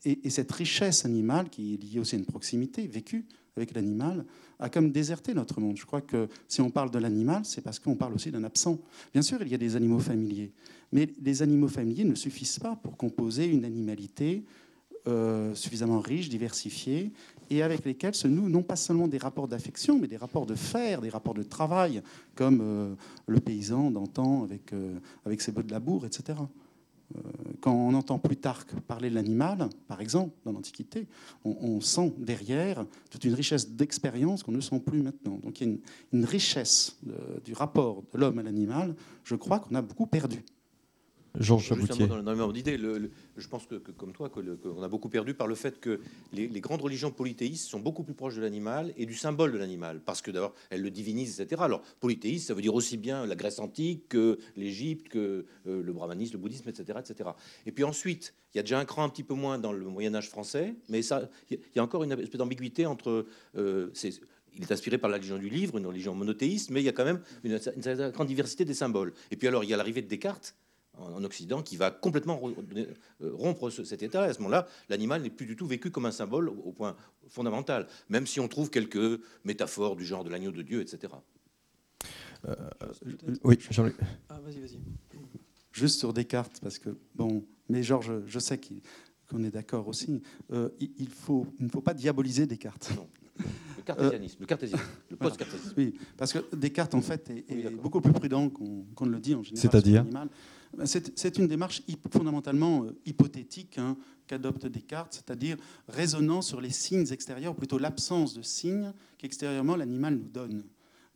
et, et, cette richesse animale, qui est liée aussi à une proximité vécue avec l'animal, a comme déserté notre monde. Je crois que si on parle de l'animal, c'est parce qu'on parle aussi d'un absent. Bien sûr, il y a des animaux familiers, mais les animaux familiers ne suffisent pas pour composer une animalité euh, suffisamment riche, diversifiée, et avec lesquels se nouent non pas seulement des rapports d'affection, mais des rapports de faire, des rapports de travail, comme euh, le paysan d'antan avec, euh, ses bœufs de labour, etc. Euh, quand on entend Plutarque parler de l'animal, par exemple, dans l'Antiquité, on, sent derrière toute une richesse d'expérience qu'on ne sent plus maintenant. Donc il y a une, richesse du rapport de l'homme à l'animal, je crois qu'on a beaucoup perdu. Georges. Dans, même je pense que, comme toi, qu'on a beaucoup perdu par le fait que les, grandes religions polythéistes sont beaucoup plus proches de l'animal et du symbole de l'animal, parce que d'abord, elles le divinisent, etc. Alors, polythéiste, ça veut dire aussi bien la Grèce antique que l'Égypte, que euh, le brahmanisme, le bouddhisme, etc., etc. Et puis ensuite, il y a déjà un cran un petit peu moins dans le Moyen Âge français, mais ça, il y a encore une espèce d'ambiguïté entre euh, il est inspiré par la religion du livre, une religion monothéiste, mais il y a quand même une, une, grande diversité des symboles. Et puis alors, il y a l'arrivée de Descartes, en Occident qui va complètement euh, rompre cet état. à ce moment-là, l'animal n'est plus du tout vécu comme un symbole au point fondamental, même si on trouve quelques métaphores du genre de l'agneau de Dieu, etc. Euh, oui, Jean-Luc. Ah, vas-y, vas-y. Juste sur Descartes, parce que, bon, mais Georges, je sais qu'on est d'accord aussi, euh, il, faut, il ne faut pas diaboliser Descartes. Non. Le cartésianisme, le cartésianisme, le post-cartésianisme. Oui, parce que Descartes, en fait, est, beaucoup plus prudent qu'on ne le dit en général. C'est-à-dire? C'est une démarche fondamentalement euh, hypothétique hein, qu'adopte Descartes, c'est-à-dire raisonnant sur les signes extérieurs, plutôt l'absence de signes qu'extérieurement l'animal nous donne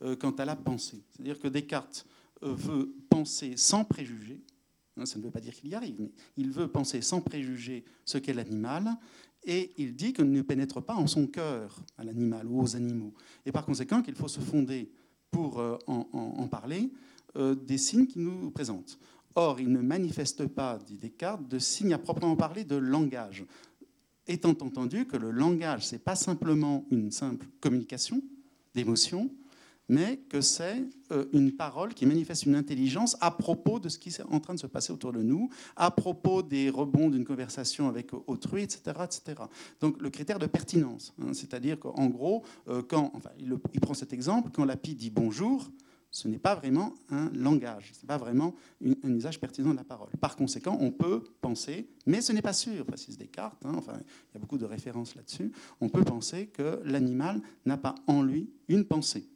euh, quant à la pensée. C'est-à-dire que Descartes euh, veut penser sans préjugés, hein, ça ne veut pas dire qu'il y arrive, mais il veut penser sans préjuger ce qu'est l'animal, et il dit qu'on ne pénètre pas en son cœur à l'animal ou aux animaux, et par conséquent qu'il faut se fonder pour en, parler des signes qu'il nous présentent. Or, il ne manifeste pas, dit Descartes, de signe à proprement parler de langage, étant entendu que le langage, ce n'est pas simplement une simple communication d'émotions, mais que c'est euh, une parole qui manifeste une intelligence à propos de ce qui est en train de se passer autour de nous, à propos des rebonds d'une conversation avec autrui, etc. etc. Donc le critère de pertinence, hein, c'est-à-dire qu'en gros, euh, quand, enfin, il, prend cet exemple, quand la pie dit bonjour, ce n'est pas vraiment un langage, ce n'est pas vraiment un usage pertinent de la parole. Par conséquent, on peut penser, mais ce n'est pas sûr, précise Descartes, hein, enfin, il y a beaucoup de références là-dessus, on peut penser que l'animal n'a pas en lui une pensée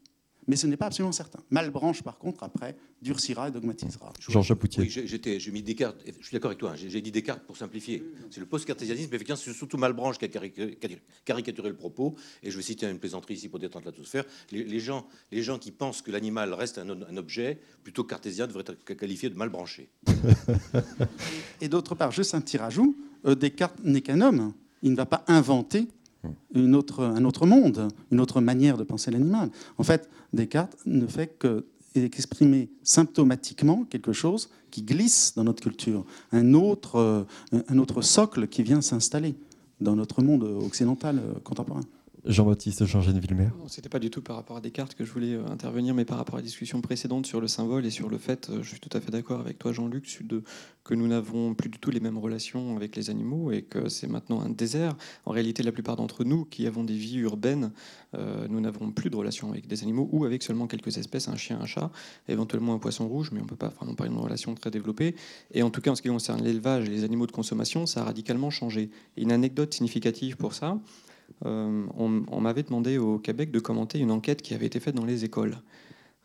mais ce n'est pas absolument certain. Malbranche, par contre, après, durcira et dogmatisera. Georges Chapoutier. Oui, j'ai mis Descartes, je suis d'accord avec toi, hein, j'ai dit Descartes pour simplifier. C'est le post-cartésianisme, mais effectivement, c'est surtout Malbranche qui a caricaturé le propos, et je vais citer une plaisanterie ici pour détendre l'atmosphère. Les, les, gens, les gens qui pensent que l'animal reste un, objet, plutôt cartésien, devraient être qualifiés de malbranchés. <laughs> et d'autre part, juste un petit rajout, euh, Descartes n'est qu'un homme, il ne va pas inventer une autre, un autre monde, une autre manière de penser l'animal. En fait, Descartes ne fait qu'exprimer symptomatiquement quelque chose qui glisse dans notre culture, un autre, euh, un autre socle qui vient s'installer dans notre monde occidental euh, contemporain. Jean-Baptiste Jean-Jean Villemer. Ce n'était pas du tout par rapport à Descartes que je voulais euh, intervenir, mais par rapport à la discussion précédente sur le symbole et sur le fait, euh, je suis tout à fait d'accord avec toi Jean-Luc, que nous n'avons plus du tout les mêmes relations avec les animaux et que c'est maintenant un désert. En réalité, la plupart d'entre nous qui avons des vies urbaines, euh, nous n'avons plus de relations avec des animaux ou avec seulement quelques espèces, un chien, un chat, éventuellement un poisson rouge, mais on ne peut pas vraiment parler d'une relation très développée. Et en tout cas, en ce qui concerne l'élevage et les animaux de consommation, ça a radicalement changé. Une anecdote significative pour ça, euh, on, m'avait demandé au Québec de commenter une enquête qui avait été faite dans les écoles.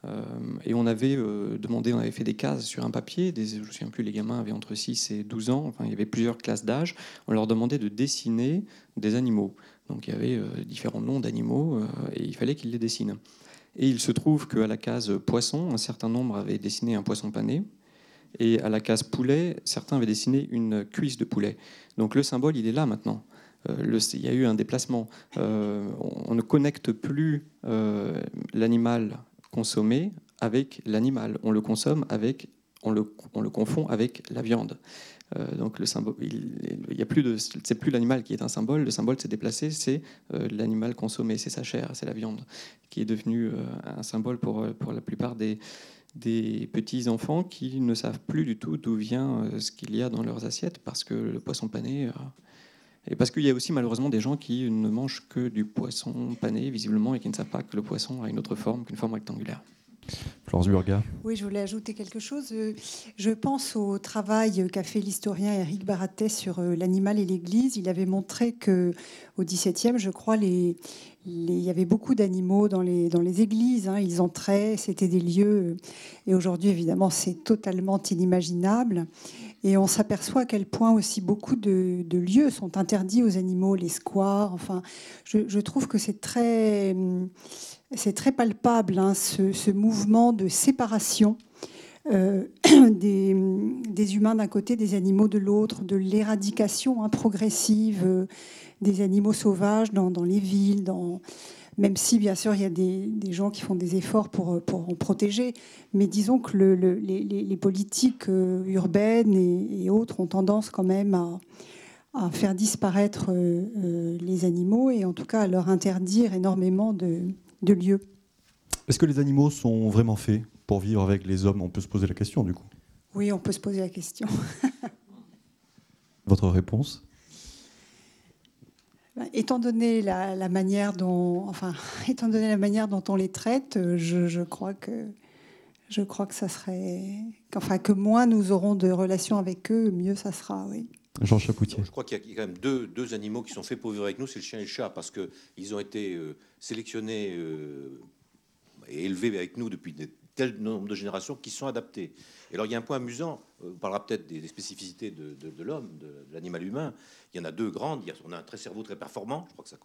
Euh, et on avait euh, demandé, on avait fait des cases sur un papier. Des, je ne me souviens plus, les gamins avaient entre 6 et 12 ans. Enfin, il y avait plusieurs classes d'âge. On leur demandait de dessiner des animaux. Donc il y avait différents noms d'animaux et il fallait qu'ils les dessinent. Et il se trouve qu'à la case poisson, un certain nombre avaient dessiné un poisson pané Et à la case poulet, certains avaient dessiné une cuisse de poulet. Donc le symbole, il est là maintenant. Euh, il y a eu un déplacement. Euh, on, ne connecte plus euh, l'animal consommé avec l'animal. On le consomme avec, on le, on le confond avec la viande. donc le symbole, il, y a plus de, c'est plus l'animal qui est un symbole. Le symbole s'est déplacé, c'est l'animal consommé, c'est sa chair, c'est la viande, qui est devenu un symbole pour pour la plupart des des petits enfants qui ne savent plus du tout d'où vient ce qu'il y a dans leurs assiettes parce que le poisson pané et parce qu'il y a aussi malheureusement des gens qui ne mangent que du poisson pané, visiblement, et qui ne savent pas que le poisson a une autre forme qu'une forme rectangulaire. Florence Burga. Oui, je voulais ajouter quelque chose. Euh, je pense au travail qu'a fait l'historien Eric Baratet sur euh, l'animal et l'Église. Il avait montré que au XVIIe, je crois, il y avait beaucoup d'animaux dans les, églises. Hein. Ils entraient, c'était des lieux. Et aujourd'hui, évidemment, c'est totalement inimaginable. Et on s'aperçoit à quel point aussi beaucoup de, lieux sont interdits aux animaux, les squares. Enfin, je, trouve que c'est très, c'est très palpable hein, ce, mouvement de séparation euh, <clears throat> des, humains d'un côté, des animaux de l'autre, de l'éradication hein, progressive euh, des animaux sauvages dans, les villes, même si bien sûr il y a des, gens qui font des efforts pour, pour en protéger, mais disons que les, politiques euh, urbaines et, autres ont tendance quand même à, faire disparaître euh, euh, les animaux et en tout cas à leur interdire énormément de, de lieux. Est-ce que les animaux sont vraiment faits pour vivre avec les hommes? On peut se poser la question du coup. Oui, on peut se poser la question. Votre réponse? Étant donné la, manière dont, enfin, <laughs> étant donné la manière dont on les traite, je, crois que je crois que ça serait, enfin, que moins nous aurons de relations avec eux, mieux ça sera, oui. Je crois qu'il y a quand même deux, deux, animaux qui sont faits pour vivre avec nous, c'est le chien et le chat, parce qu'ils ont été euh, sélectionnés euh, et élevés avec nous depuis des tel nombre de générations qui sont adaptés. Et alors il y a un point amusant, euh, on parlera peut-être des, spécificités de, l'homme, de, l'animal humain. Il y en a deux grandes. on a un très cerveau très performant, je crois que ça,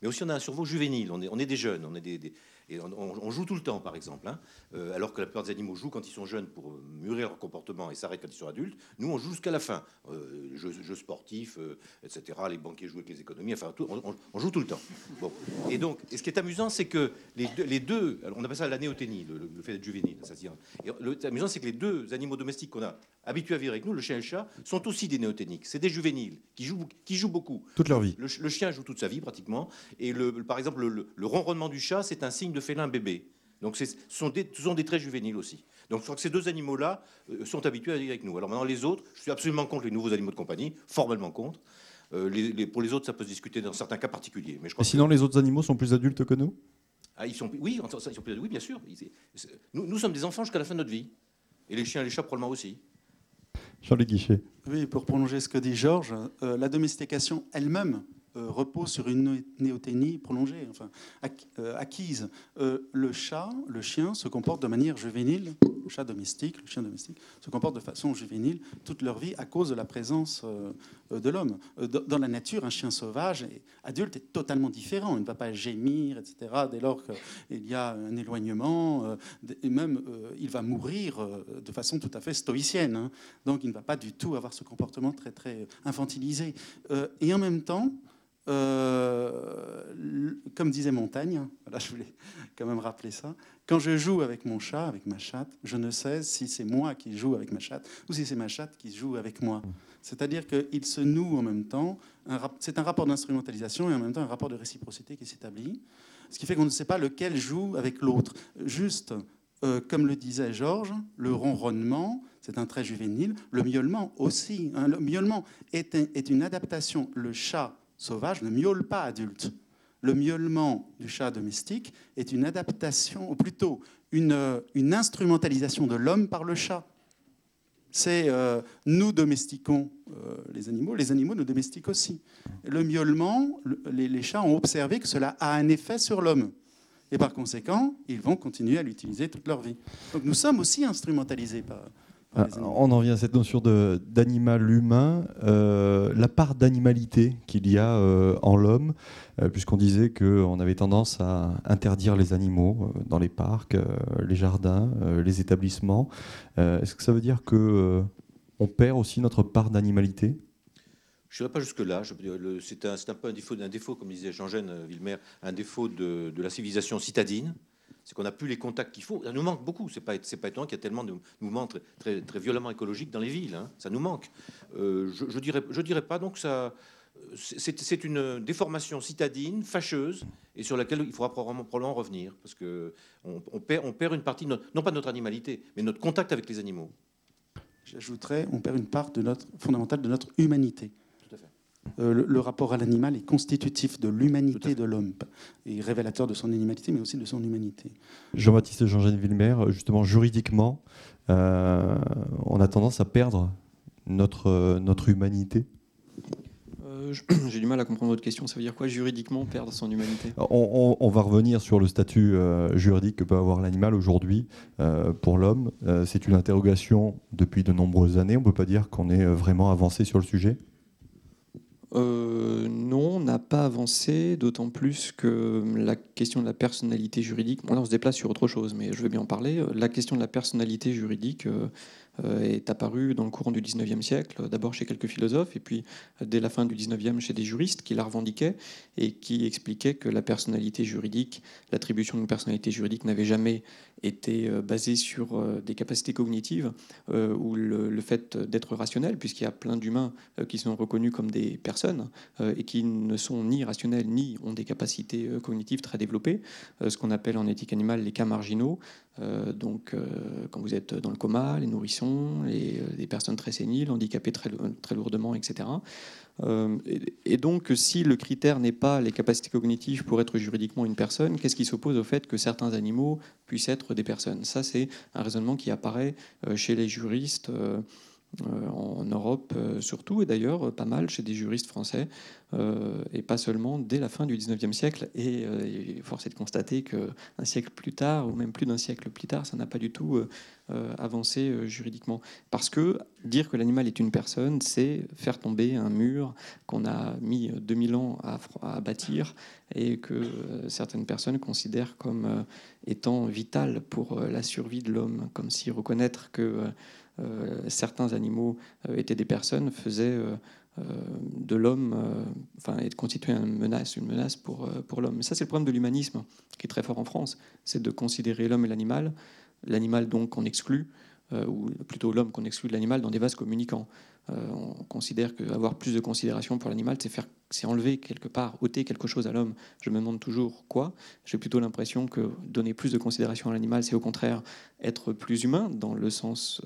mais aussi on a un cerveau juvénile. On est, des jeunes, on est des, et on, joue tout le temps, par exemple. Hein. Euh, alors que la plupart des animaux jouent quand ils sont jeunes pour mûrir leur comportement et s'arrêtent quand ils sont adultes. Nous, on joue jusqu'à la fin. Euh, jeux, sportifs, euh, etc. Les banquiers jouent avec les économies. Enfin, on, joue tout le temps. Bon. Et donc, ce qui est amusant, c'est que les deux, on appelle ça la néoténie, le, fait d'être juvénile. Ça le amusant, c'est que les deux animaux domestiques qu'on a habitués à vivre avec nous, le chien et le chat, sont aussi des néoténiques. C'est des juvéniles qui jouent, qui jouent beaucoup. Toute leur vie. Le, chien joue toute sa vie pratiquement. Et le, par exemple, le ronronnement du chat, c'est un signe de félin bébé. Donc ce sont, des, ce sont des traits juvéniles aussi. Donc je crois que ces deux animaux-là euh, sont habitués à vivre avec nous. Alors maintenant les autres, je suis absolument contre les nouveaux animaux de compagnie, formellement contre. Euh, les, pour les autres, ça peut se discuter dans certains cas particuliers. Mais je crois sinon, les autres animaux sont plus adultes que nous? Ah, ils sont, oui, ils sont plus, oui, bien sûr. Nous, nous sommes des enfants jusqu'à la fin de notre vie. Et les chiens et les chats, probablement aussi. Jean-Luc Guichet. Oui, pour prolonger ce que dit Georges, euh, la domestication elle-même repose sur une néoténie prolongée, enfin euh, acquise. Euh, le chat, le chien se comporte de manière juvénile, le chat domestique, le chien domestique, se comporte de façon juvénile toute leur vie à cause de la présence de l'homme. Dans la nature, un chien sauvage adulte est totalement différent. Il ne va pas gémir, etc. Dès lors qu'il y a un éloignement, et même il va mourir de façon tout à fait stoïcienne. Hein. Donc il ne va pas du tout avoir ce comportement très très infantilisé. Et en même temps, euh, comme disait Montaigne, voilà, <laughs> je voulais quand même rappeler ça, quand je joue avec mon chat, avec ma chatte, je ne sais si c'est moi qui joue avec ma chatte ou si c'est ma chatte qui joue avec moi. C'est-à-dire qu'il se noue en même temps, c'est un rapport d'instrumentalisation et en même temps un rapport de réciprocité qui s'établit, ce qui fait qu'on ne sait pas lequel joue avec l'autre. Juste, euh, comme le disait Georges, le ronronnement, c'est un trait juvénile, le miaulement aussi. Hein. le miaulement est, est une adaptation. Le chat sauvage ne miaule pas adulte. Le miaulement du chat domestique est une adaptation, ou plutôt une, instrumentalisation de l'homme par le chat. C'est euh, nous domestiquons euh, les animaux, les animaux nous domestiquent aussi. Le miaulement, les, les, chats ont observé que cela a un effet sur l'homme. Et par conséquent, ils vont continuer à l'utiliser toute leur vie. Donc nous sommes aussi instrumentalisés par, ah, on en vient à cette notion d'animal humain, euh, la part d'animalité qu'il y a euh, en l'homme, euh, puisqu'on disait qu'on avait tendance à interdire les animaux dans les parcs, les jardins, les établissements. Est-ce que ça veut dire que on perd aussi notre part d'animalité? Je ne dirais pas jusque-là. C'est un, un, peu un défaut, un défaut, comme disait Jean-Gène Villemer, un défaut de, de la civilisation citadine c'est qu'on n'a plus les contacts qu'il faut. Ça nous manque beaucoup. C'est pas, pas étonnant qu'il y a tellement de mouvements très, très, violemment écologiques dans les villes. Hein. Ça nous manque. Euh, je, je, dirais, je dirais pas. Donc ça, c'est, une déformation citadine, fâcheuse, et sur laquelle il faudra probablement, probablement revenir, parce que on, perd, on perd une partie, non pas de notre animalité, mais notre contact avec les animaux. J'ajouterais, on perd une part de notre fondamentale de notre humanité. Euh, le, rapport à l'animal est constitutif de l'humanité de l'homme et révélateur de son animalité, mais aussi de son humanité. Jean-Baptiste Jean-Jean Villemer, justement, juridiquement, euh, on a tendance à perdre notre, notre humanité euh, <coughs> J'ai du mal à comprendre votre question. Ça veut dire quoi juridiquement perdre son humanité? On, va revenir sur le statut juridique que peut avoir l'animal aujourd'hui pour l'homme. C'est une interrogation depuis de nombreuses années. On ne peut pas dire qu'on est vraiment avancé sur le sujet euh, non, on n'a pas avancé, d'autant plus que la question de la personnalité juridique, bon là on se déplace sur autre chose, mais je vais bien en parler, la question de la personnalité juridique, euh, est apparu dans le courant du 19e siècle, d'abord chez quelques philosophes, et puis euh, dès la fin du 19e chez des juristes qui la revendiquaient et qui expliquaient que la personnalité juridique, l'attribution d'une personnalité juridique n'avait jamais été euh, basée sur des capacités cognitives ou le, fait d'être rationnel, puisqu'il y a plein d'humains qui sont reconnus comme des personnes et qui ne sont ni rationnels ni ont des capacités cognitives très développées, ce qu'on appelle en éthique animale les cas marginaux, euh, donc, euh, quand vous êtes dans le coma, les nourrissons, les, euh, personnes très séniles, handicapées très, très lourdement, etc. et, donc, si le critère n'est pas les capacités cognitives pour être juridiquement une personne, qu'est-ce qui s'oppose au fait que certains animaux puissent être des personnes? Ça, c'est un raisonnement qui apparaît chez les juristes. Euh, en Europe euh, surtout, et d'ailleurs euh, pas mal chez des juristes français, et pas seulement dès la fin du 19e siècle. Et force est de constater qu'un siècle plus tard, ou même plus d'un siècle plus tard, ça n'a pas du tout avancé juridiquement. Parce que dire que l'animal est une personne, c'est faire tomber un mur qu'on a mis 2000 ans à, bâtir et que certaines personnes considèrent comme étant vital pour la survie de l'homme, comme si reconnaître que certains animaux euh, étaient des personnes, faisaient euh, de l'homme, enfin, et une menace, une menace pour, pour l'homme. Ça, c'est le problème de l'humanisme, qui est très fort en France, c'est de considérer l'homme et l'animal, l'animal donc qu'on exclut, ou plutôt l'homme qu'on exclut de l'animal dans des vases communicants. Euh, on considère qu'avoir plus de considération pour l'animal, c'est faire, c'est enlever quelque part, ôter quelque chose à l'homme. Je me demande toujours quoi. J'ai plutôt l'impression que donner plus de considération à l'animal, c'est au contraire être plus humain dans le sens,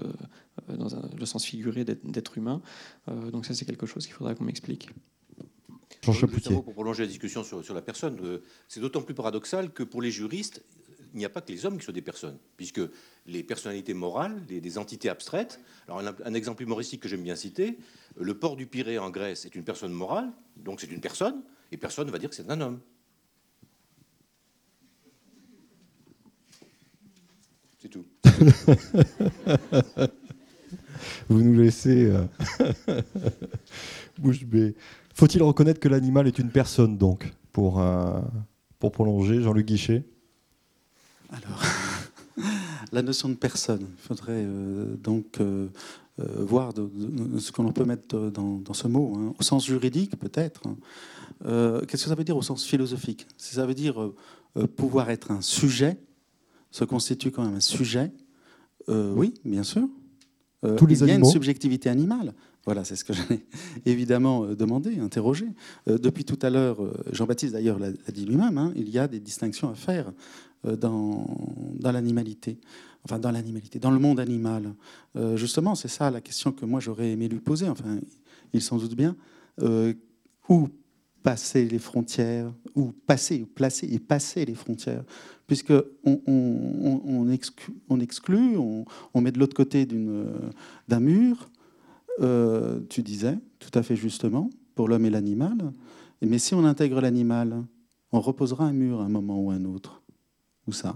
euh, dans le sens figuré d'être humain. Euh, donc ça, c'est quelque chose qu'il faudra qu'on m'explique. Pour prolonger la discussion sur, sur la personne, c'est d'autant plus paradoxal que pour les juristes, il n'y a pas que les hommes qui sont des personnes, puisque les personnalités morales, les, des entités abstraites. Alors, un, exemple humoristique que j'aime bien citer le port du Pirée en Grèce est une personne morale, donc c'est une personne, et personne ne va dire que c'est un homme. C'est tout. <laughs> Vous nous laissez euh, <laughs> bouche bée. Faut-il reconnaître que l'animal est une personne, donc, pour, euh, pour prolonger, Jean-Luc Guichet? Alors, <laughs> la notion de personne, il faudrait euh, donc euh, euh, voir ce qu'on peut mettre dans, ce mot, hein. au sens juridique peut-être. Hein. Qu'est-ce que ça veut dire au sens philosophique? Ça veut dire pouvoir être un sujet, se constitue quand même un sujet. oui, bien sûr. Tous les il y a une subjectivité animale. Voilà, c'est ce que <laughs> j'allais évidemment demander, interroger. depuis tout à l'heure, Jean-Baptiste d'ailleurs l'a dit lui-même, hein, il y a des distinctions à faire dans, dans l'animalité, enfin dans l'animalité, dans le monde animal. Euh, justement, c'est ça la question que moi j'aurais aimé lui poser, enfin il s'en doute bien, euh, où passer les frontières, où passer, ou placer et passer les frontières, puisque on, exclut, on, met de l'autre côté d'un mur, tu disais, tout à fait justement, pour l'homme et l'animal, mais si on intègre l'animal, on reposera un mur à un moment ou à un autre. Où ça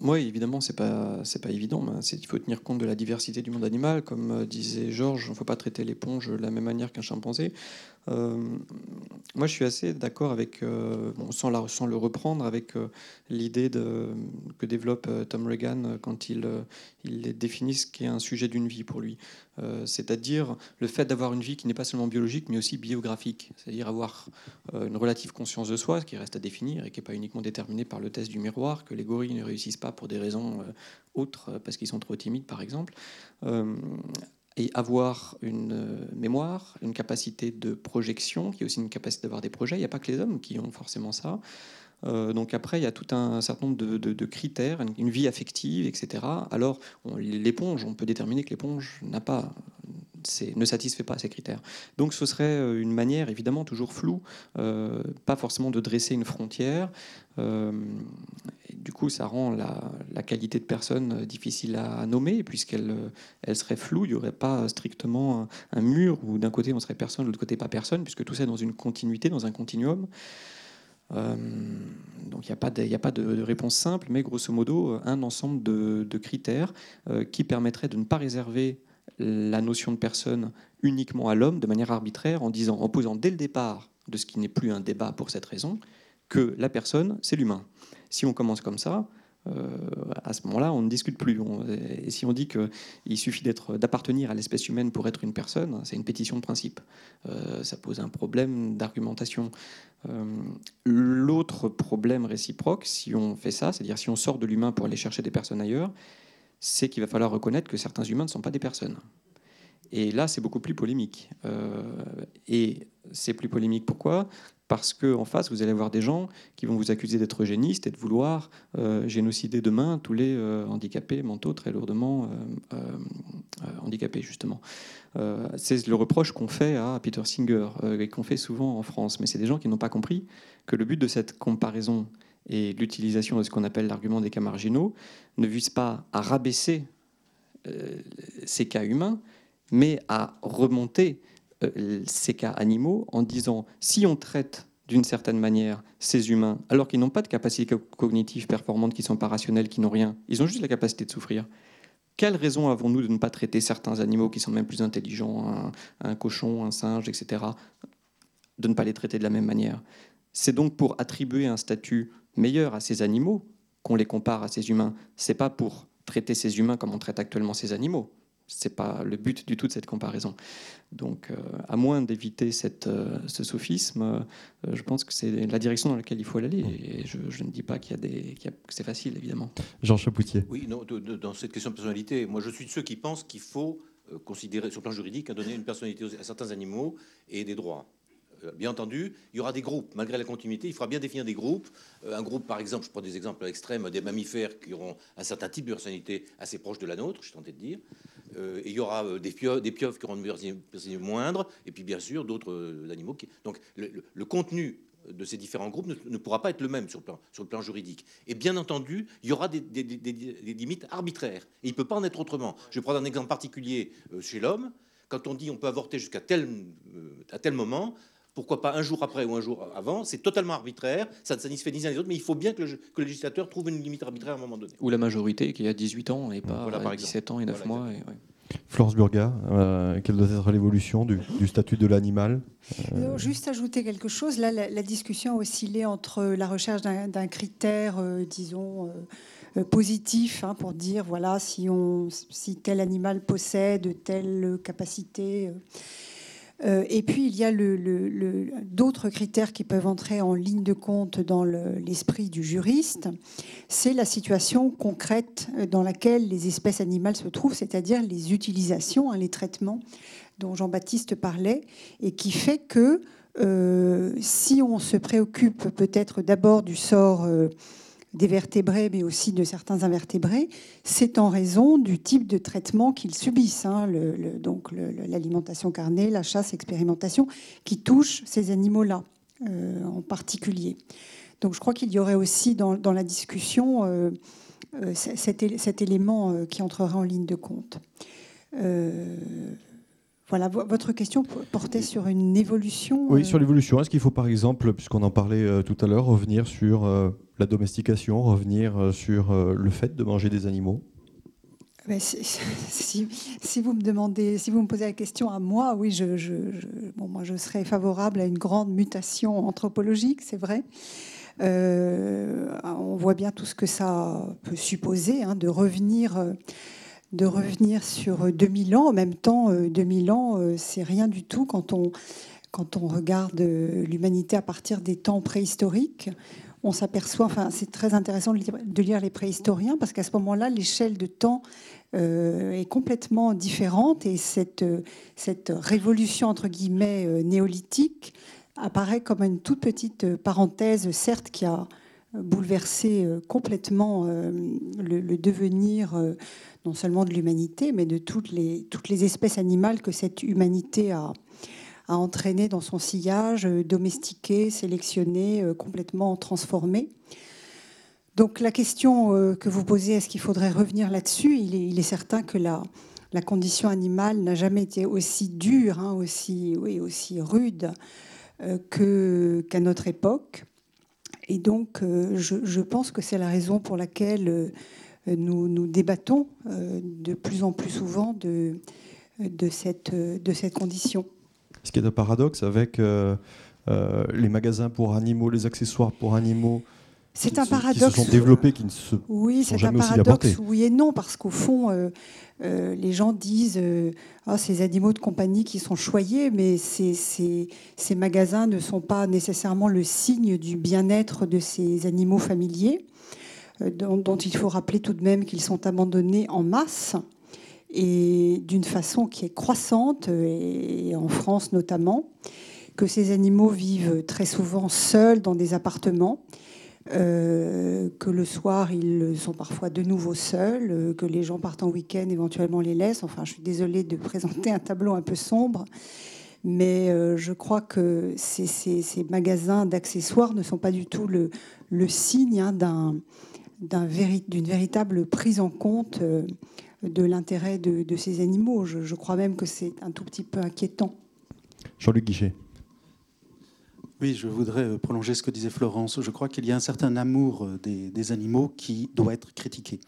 Oui, évidemment, c'est pas pas évident. C'est il faut tenir compte de la diversité du monde animal, comme euh, disait Georges. Il ne faut pas traiter l'éponge de la même manière qu'un chimpanzé. Euh, moi, je suis assez d'accord avec, euh, sans, le reprendre, avec l'idée de, que développe Tom Regan quand il, définit ce qu'est un sujet d'une vie pour lui. c'est-à-dire le fait d'avoir une vie qui n'est pas seulement biologique, mais aussi biographique. C'est-à-dire avoir une relative conscience de soi, ce qui reste à définir et qui n'est pas uniquement déterminé par le test du miroir, que les gorilles ne réussissent pas pour des raisons euh, autres, euh, parce qu'ils sont trop timides par exemple, euh, et avoir une mémoire, une capacité de projection, qui est aussi une capacité d'avoir des projets. Il n'y a pas que les hommes qui ont forcément ça. Donc après, il y a tout un, certain nombre de, critères, une, vie affective, etc. Alors, l'éponge, on peut déterminer que l'éponge n'a pas ne satisfait pas ces critères. Donc ce serait euh, une manière, évidemment, toujours floue, euh, pas forcément de dresser une frontière. Euh, du coup, ça rend la, qualité de personne difficile à nommer, puisqu'elle elle serait floue. Il n'y aurait pas strictement un, mur où d'un côté on serait personne, de l'autre côté pas personne, puisque tout ça est dans une continuité, dans un continuum. Donc il n'y a pas, de, a pas de, réponse simple, mais grosso modo, un ensemble de, critères qui permettraient de ne pas réserver la notion de personne uniquement à l'homme de manière arbitraire en disant, en posant dès le départ de ce qui n'est plus un débat pour cette raison, que la personne, c'est l'humain. Si on commence comme ça, euh, à ce moment-là, on ne discute plus. et si on dit qu'il suffit d'appartenir à l'espèce humaine pour être une personne, c'est une pétition de principe. Euh, ça pose un problème d'argumentation. Euh, l'autre problème réciproque, si on fait ça, c'est-à-dire si on sort de l'humain pour aller chercher des personnes ailleurs, c'est qu'il va falloir reconnaître que certains humains ne sont pas des personnes. Et là, c'est beaucoup plus polémique. Euh, et c'est plus polémique pourquoi? Parce qu'en face, vous allez avoir des gens qui vont vous accuser d'être eugéniste et de vouloir euh, génocider demain tous les euh, handicapés mentaux très lourdement handicapés, justement. c'est le reproche qu'on fait à Peter Singer et qu'on fait souvent en France. Mais c'est des gens qui n'ont pas compris que le but de cette comparaison et l'utilisation de ce qu'on appelle l'argument des cas marginaux ne vise pas à rabaisser ces cas humains, mais à remonter euh, ces cas animaux en disant si on traite d'une certaine manière ces humains, alors qu'ils n'ont pas de capacité cognitive performante, qui sont pas rationnels, qui n'ont rien, ils ont juste la capacité de souffrir. Quelle raison avons-nous de ne pas traiter certains animaux qui sont même plus intelligents, un, un cochon, un singe, etc., de ne pas les traiter de la même manière? C'est donc pour attribuer un statut meilleur à ces animaux qu'on les compare à ces humains. C'est pas pour traiter ces humains comme on traite actuellement ces animaux. C'est pas le but du tout de cette comparaison. Donc, euh, à moins d'éviter euh, ce sophisme, euh, je pense que c'est la direction dans laquelle il faut aller. Et je, ne dis pas qu'il y a des, que c'est facile, évidemment. Jean Chapoutier. Oui, non, dans cette question de personnalité, moi, je suis de ceux qui pensent qu'il faut considérer, sur le plan juridique, donner une personnalité à certains animaux et des droits. Euh, bien entendu, il y aura des groupes. Malgré la continuité, il faudra bien définir des groupes. Euh, un groupe, par exemple, je prends des exemples extrêmes, des mammifères qui auront un certain type de personnalité assez proche de la nôtre, je suis tenté de dire. Euh, il y aura des pieuvres, qui auront une personnalité moindre, et puis bien sûr d'autres animaux. Donc le, contenu de ces différents groupes ne, pourra pas être le même sur le, plan, juridique. Et bien entendu, il y aura des, limites arbitraires. Il ne peut pas en être autrement. Je vais prendre un exemple particulier chez l'homme. Quand on dit on peut avorter jusqu'à tel moment, pourquoi pas un jour après ou un jour avant, c'est totalement arbitraire, ça ne satisfait ni les uns les autres, mais il faut bien que le, législateur trouve une limite arbitraire à un moment donné. Ou la majorité qui a 18 ans et pas voilà, 17 ans et 9 mois. Florence Burga, euh, quelle doit être l'évolution du, statut de l'animal euh, Juste ajouter quelque chose, là la, discussion a oscillé entre la recherche d'un critère, euh, disons, positif, hein, pour dire, voilà, si, on, si tel animal possède telle capacité euh, et puis, il y a d'autres critères qui peuvent entrer en ligne de compte dans l'esprit du juriste. C'est la situation concrète dans laquelle les espèces animales se trouvent, c'est-à-dire les utilisations, hein, les traitements dont Jean-Baptiste parlait, et qui fait que euh, si on se préoccupe peut-être d'abord du sort... Euh, des vertébrés, mais aussi de certains invertébrés, c'est en raison du type de traitement qu'ils subissent. Hein, le, donc l'alimentation carnée, la chasse, l'expérimentation, qui touche ces animaux-là euh, en particulier. Donc je crois qu'il y aurait aussi dans, la discussion euh, euh, cet, cet, élément qui entrera en ligne de compte. Voilà, votre question portait sur une évolution Oui, sur l'évolution. Est-ce qu'il faut, par exemple, puisqu'on en parlait tout à l'heure, revenir sur la domestication, revenir sur le fait de manger des animaux <laughs> si, si, vous me demandez, si vous me posez la question à moi, oui, je serais favorable à une grande mutation anthropologique, c'est vrai. Euh, on voit bien tout ce que ça peut supposer, hein, de revenir, de revenir sur 2000 ans. En même temps, 2000 ans, c'est rien du tout quand on, quand on regarde l'humanité à partir des temps préhistoriques on s'aperçoit, enfin c'est très intéressant de lire les préhistoriens parce qu'à ce moment-là, l'échelle de temps euh, est complètement différente et cette, cette révolution entre guillemets euh, néolithique apparaît comme une toute petite parenthèse, certes, qui a bouleversé euh, complètement le, devenir non seulement de l'humanité, mais de toutes les, toutes les espèces animales que cette humanité a, a entraîné dans son sillage, domestiqué, sélectionné, complètement transformé. Donc la question euh, que vous posez, est-ce qu'il faudrait revenir là-dessus? Il est, certain que la, condition animale n'a jamais été aussi dure, hein, aussi, oui, aussi rude euh, qu'à notre époque. Et donc euh, je, pense que c'est la raison pour laquelle nous, nous débattons de plus en plus souvent de cette condition. Ce qui est un paradoxe avec les magasins pour animaux, les accessoires pour animaux, c'est un paradoxe. Qui se sont développés, qui ne se oui, c'est un paradoxe. Oui et non, parce qu'au fond, euh, euh, les gens disent euh, ah, ces animaux de compagnie qui sont choyés, mais ces, ces, magasins ne sont pas nécessairement le signe du bien-être de ces animaux familiers, dont, dont, il faut rappeler tout de même qu'ils sont abandonnés en masse et d'une façon qui est croissante, et en France notamment, que ces animaux vivent très souvent seuls dans des appartements euh, que le soir, ils sont parfois de nouveau seuls, euh, que les gens partent en week-end, éventuellement les laissent. Enfin, je suis désolée de <laughs> présenter un tableau un peu sombre, mais euh, je crois que ces, magasins d'accessoires ne sont pas du tout le, signe hein, d'un, d'une véritable prise en compte de l'intérêt de, ces animaux. Je, je crois même que c'est un tout petit peu inquiétant. Jean-Luc Guichet. Oui, je voudrais euh, prolonger ce que disait Florence. Je crois qu'il y a un certain amour euh, des, animaux qui doit être critiqué.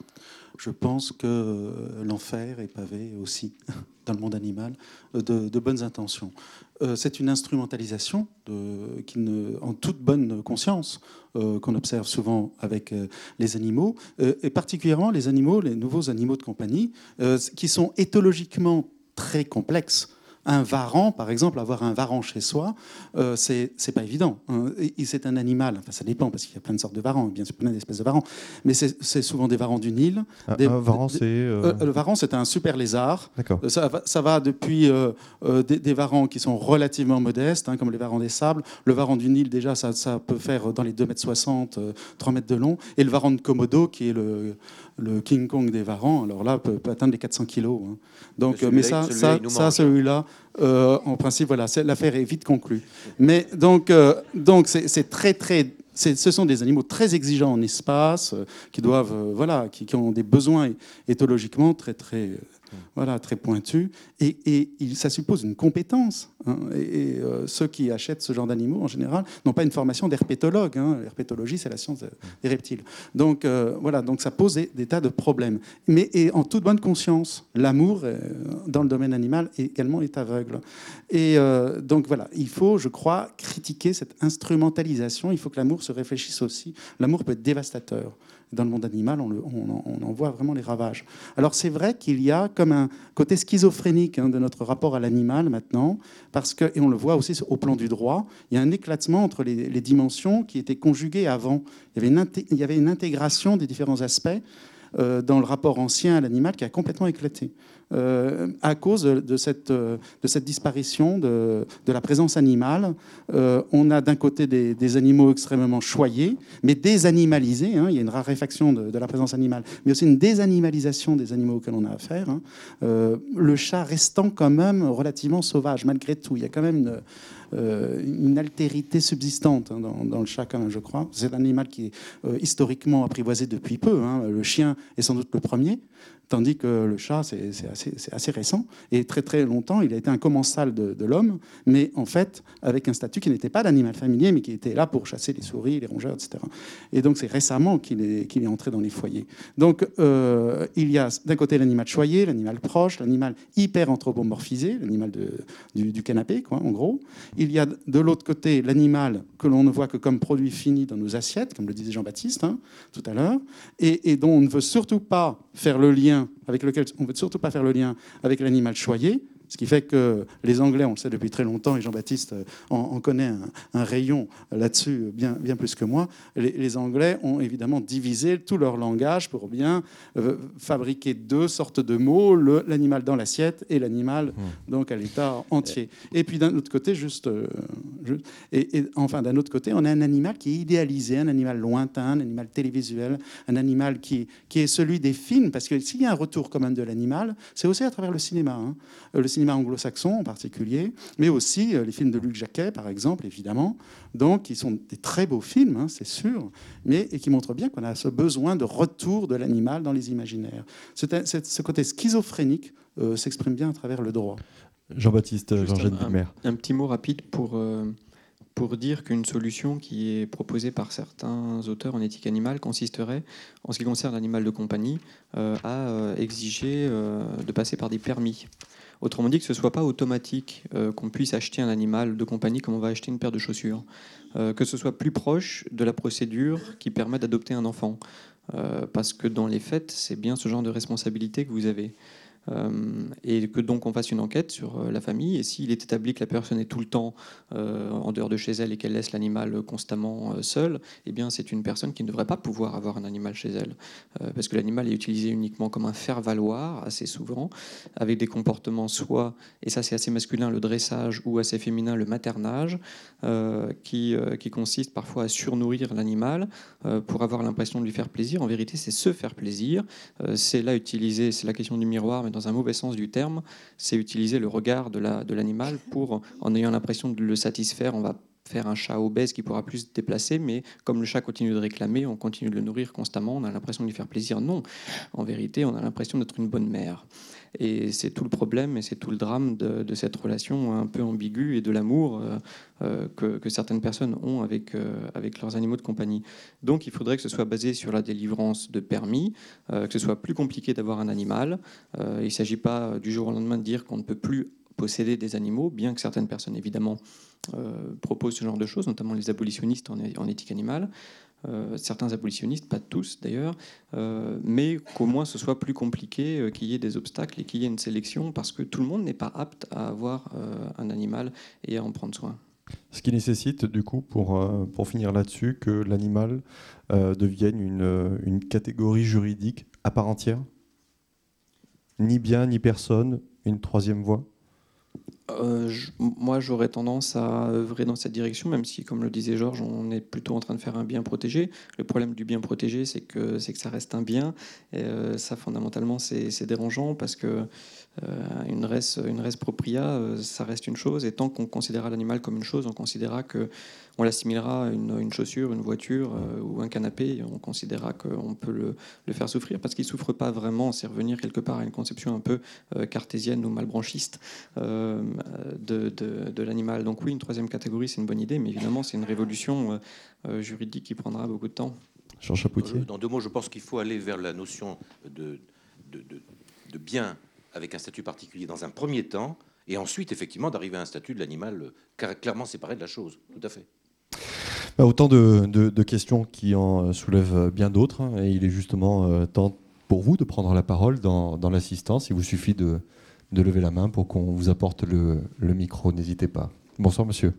Je pense que euh, l'enfer est pavé aussi, <laughs> dans le monde animal, de, bonnes intentions. C'est une instrumentalisation qui en toute bonne conscience qu'on observe souvent avec les animaux, et particulièrement les animaux, les nouveaux animaux de compagnie, qui sont éthologiquement très complexes un varan, par exemple, avoir un varan chez soi, euh, c'est pas évident. Hein. C'est un animal, enfin ça dépend parce qu'il y a plein de sortes de varans, bien sûr plein d'espèces de varans, mais c'est souvent des varans du Nil. Un, varan, c'est euh, euh, le varan, c'est un super lézard. Ça, ça, va depuis des, varans qui sont relativement modestes, hein, comme les varans des sables. Le varan du Nil, déjà, ça, ça peut faire dans les 2,60 m, 3 mètres de long, et le varan de Komodo, qui est le le King Kong des varans, alors là, peut, atteindre les 400 kilos. Hein. Donc, mais ça, celui ça, celui-là, euh, en principe, voilà, l'affaire est vite conclue. Mais donc, euh, donc c'est très, très ce sont des animaux très exigeants en espace, euh, qui doivent, voilà, qui, ont des besoins éthologiquement très, très, voilà, très pointu. Et, ça suppose une compétence. Hein. et, euh, ceux qui achètent ce genre d'animaux, en général, n'ont pas une formation d'herpétologue. Hein. L'herpétologie, c'est la science des reptiles. Donc, euh, voilà, donc ça pose des, tas de problèmes. Mais et en toute bonne conscience, l'amour, euh, dans le domaine animal, également est aveugle. Et donc, voilà, il faut, je crois, critiquer cette instrumentalisation. Il faut que l'amour se réfléchisse aussi. L'amour peut être dévastateur dans le monde animal, on, en voit vraiment les ravages. Alors c'est vrai qu'il y a comme un côté schizophrénique hein, de notre rapport à l'animal maintenant, parce que, et on le voit aussi au plan du droit, il y a un éclatement entre les, dimensions qui étaient conjuguées avant. Il y, avait une, il y avait une intégration des différents aspects euh, dans le rapport ancien à l'animal qui a complètement éclaté. Euh, à cause de cette, de cette disparition de, la présence animale. Euh, on a d'un côté des, animaux extrêmement choyés, mais désanimalisés. Hein. il y a une raréfaction de, la présence animale, mais aussi une désanimalisation des animaux auxquels on a affaire. Hein. Euh, le chat restant quand même relativement sauvage, malgré tout. Il y a quand même une altérité subsistante hein, dans, le chat, je crois. C'est un animal qui est historiquement apprivoisé depuis peu. Le chien est sans doute le premier. Tandis que le chat, c'est assez, récent. Et très très longtemps, il a été un commensal de, l'homme, mais en fait, avec un statut qui n'était pas d'animal familier, mais qui était là pour chasser les souris, les rongeurs, etc. Et donc, c'est récemment qu'il est, est entré dans les foyers. Donc, euh, il y a d'un côté l'animal choyé, l'animal proche, l'animal hyper anthropomorphisé, l'animal du, canapé, quoi, en gros. Il y a de l'autre côté l'animal que l'on ne voit que comme produit fini dans nos assiettes, comme le disait Jean-Baptiste hein, tout à l'heure, et dont on ne veut surtout pas faire le lien avec lequel on ne veut surtout pas faire le lien avec l'animal choyé, ce qui fait que les Anglais, on le sait depuis très longtemps, et Jean-Baptiste euh, en, connaît un, rayon là-dessus bien, bien plus que moi, les, Anglais ont évidemment divisé tout leur langage pour bien euh, fabriquer deux sortes de mots, l'animal dans l'assiette et l'animal hmm. donc à l'état entier. Et puis d'un autre côté, juste, euh, et, enfin d'un autre côté, on a un animal qui est idéalisé, un animal lointain, un animal télévisuel, un animal qui, qui est celui des films, parce que s'il y a un retour commun de l'animal, c'est aussi à travers le cinéma. Hein. Le cinéma cinéma anglo-saxon en particulier, mais aussi euh, les films de Luc Jacquet, par exemple, évidemment, donc qui sont des très beaux films, hein, c'est sûr, mais et qui montrent bien qu'on a ce besoin de retour de l'animal dans les imaginaires. ce côté schizophrénique euh, s'exprime bien à travers le droit. Jean-Baptiste, jean un, un, petit mot rapide pour, euh, pour dire qu'une solution qui est proposée par certains auteurs en éthique animale consisterait, en ce qui concerne l'animal de compagnie, à exiger de passer par des permis. Autrement dit, que ce ne soit pas automatique euh, qu'on puisse acheter un animal de compagnie comme on va acheter une paire de chaussures. Euh, que ce soit plus proche de la procédure qui permet d'adopter un enfant. Euh, parce que dans les faits, c'est bien ce genre de responsabilité que vous avez. Euh, et que donc on fasse une enquête sur euh, la famille. Et s'il est établi que la personne est tout le temps euh, en dehors de chez elle et qu'elle laisse l'animal constamment seul, eh bien c'est une personne qui ne devrait pas pouvoir avoir un animal chez elle, parce que l'animal est utilisé uniquement comme un faire-valoir assez souvent, avec des comportements soit, et ça c'est assez masculin, le dressage, ou assez féminin, le maternage, qui, qui consiste parfois à surnourrir l'animal pour avoir l'impression de lui faire plaisir. En vérité, c'est se faire plaisir. c'est là utiliser, c'est la question du miroir, mais dans un mauvais sens du terme, c'est utiliser le regard de l'animal pour, en ayant l'impression de le satisfaire, on va faire un chat obèse qui pourra plus se déplacer, mais comme le chat continue de réclamer, on continue de le nourrir constamment, on a l'impression de lui faire plaisir. Non, en vérité, on a l'impression d'être une bonne mère. Et c'est tout le problème et c'est tout le drame de, cette relation un peu ambiguë et de l'amour euh, euh, que, certaines personnes ont euh, avec leurs animaux de compagnie. Donc il faudrait que ce soit basé sur la délivrance de permis, que ce soit plus compliqué d'avoir un animal. il ne s'agit pas du jour au lendemain de dire qu'on ne peut plus posséder des animaux, bien que certaines personnes évidemment proposent ce genre de choses, notamment les abolitionnistes en, éthique animale. Euh, certains abolitionnistes, pas tous d'ailleurs, euh, mais qu'au moins ce soit plus compliqué, euh, qu'il y ait des obstacles et qu'il y ait une sélection, parce que tout le monde n'est pas apte à avoir un animal et à en prendre soin. Ce qui nécessite, du coup, pour, pour finir là-dessus, que l'animal devienne une, une catégorie juridique à part entière? Ni bien, ni personne, une troisième voie? Euh, moi, j'aurais tendance à œuvrer dans cette direction, même si, comme le disait Georges, on est plutôt en train de faire un bien protégé. Le problème du bien protégé, c'est que, c'est que ça reste un bien. Et euh, ça, fondamentalement, c'est dérangeant parce que euh, une res, une res propria, ça reste une chose. Et tant qu'on considérera l'animal comme une chose, on considérera que on l'assimilera à une, chaussure, une voiture ou un canapé. on considérera qu'on peut le, le, faire souffrir parce qu'il ne souffre pas vraiment. C'est revenir quelque part à une conception un peu cartésienne ou malbranchiste de, de, l'animal. Donc oui, une troisième catégorie, c'est une bonne idée, mais évidemment, c'est une révolution euh, euh, juridique qui prendra beaucoup de temps. Jean Chapoutier. Dans deux mots, je pense qu'il faut aller vers la notion de, de, de, bien avec un statut particulier dans un premier temps, et ensuite, effectivement, d'arriver à un statut de l'animal clairement séparé de la chose. Tout à fait. Bah, autant de, questions qui en soulèvent bien d'autres, hein, et il est justement euh, temps pour vous de prendre la parole dans, dans l'assistance. Il vous suffit de, de lever la main pour qu'on vous apporte le, micro. N'hésitez pas. Bonsoir, monsieur.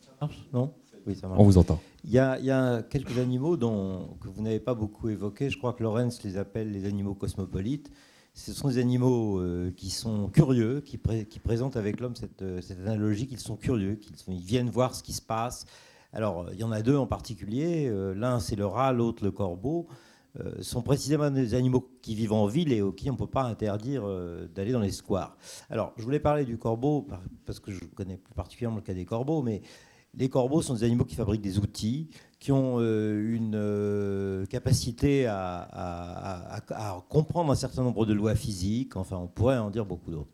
Ça marche Non? Oui, ça marche. On vous entend. Il y, a, quelques animaux dont, que vous n'avez pas beaucoup évoqués. Je crois que Lorenz les appelle les animaux cosmopolites. Ce sont des animaux euh, qui sont curieux, qui, présentent avec l'homme cette, cette, analogie qu'ils sont curieux, qu'ils viennent voir ce qui se passe. Alors, il y en a deux en particulier. Euh, l'un, c'est le rat, l'autre, le corbeau. Euh, sont précisément des animaux qui vivent en ville et auxquels on ne peut pas interdire euh, d'aller dans les squares. Alors, je voulais parler du corbeau, parce que je connais plus particulièrement le cas des corbeaux, mais les corbeaux sont des animaux qui fabriquent des outils, qui ont euh, une euh, capacité à, comprendre un certain nombre de lois physiques, enfin on pourrait en dire beaucoup d'autres.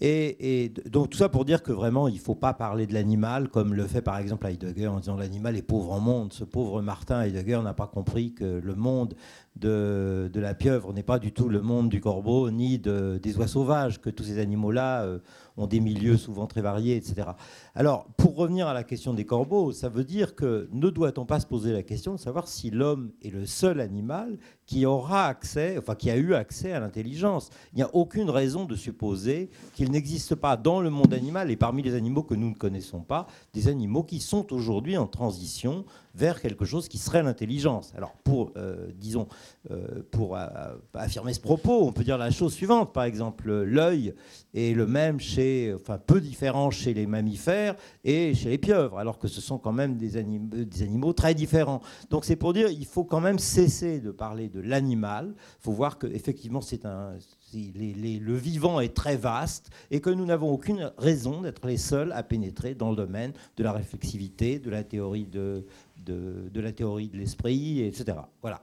Et, donc tout ça pour dire que vraiment il ne faut pas parler de l'animal comme le fait par exemple Heidegger en disant l'animal est pauvre en monde. Ce pauvre Martin Heidegger n'a pas compris que le monde de, la pieuvre n'est pas du tout le monde du corbeau ni des oies sauvages, que tous ces animaux-là euh, ont des milieux souvent très variés, etc. Alors, pour revenir à la question des corbeaux, ça veut dire que ne doit-on pas se poser la question de savoir si l'homme est le seul animal qui aura accès, enfin qui a eu accès à l'intelligence Il n'y a aucune raison de supposer qu'il n'existe pas dans le monde animal et parmi les animaux que nous ne connaissons pas, des animaux qui sont aujourd'hui en transition vers quelque chose qui serait l'intelligence. Alors, pour, euh, disons, euh, pour euh, affirmer ce propos, on peut dire la chose suivante. Par exemple, l'œil est le même chez, enfin, peu différent chez les mammifères et chez les pieuvres, alors que ce sont quand même des, des animaux très différents. Donc, c'est pour dire, il faut quand même cesser de parler de l'animal. Il faut voir qu'effectivement, c'est un le vivant est très vaste et que nous n'avons aucune raison d'être les seuls à pénétrer dans le domaine de la réflexivité, de la théorie de, de, la théorie de l'esprit, etc. Voilà.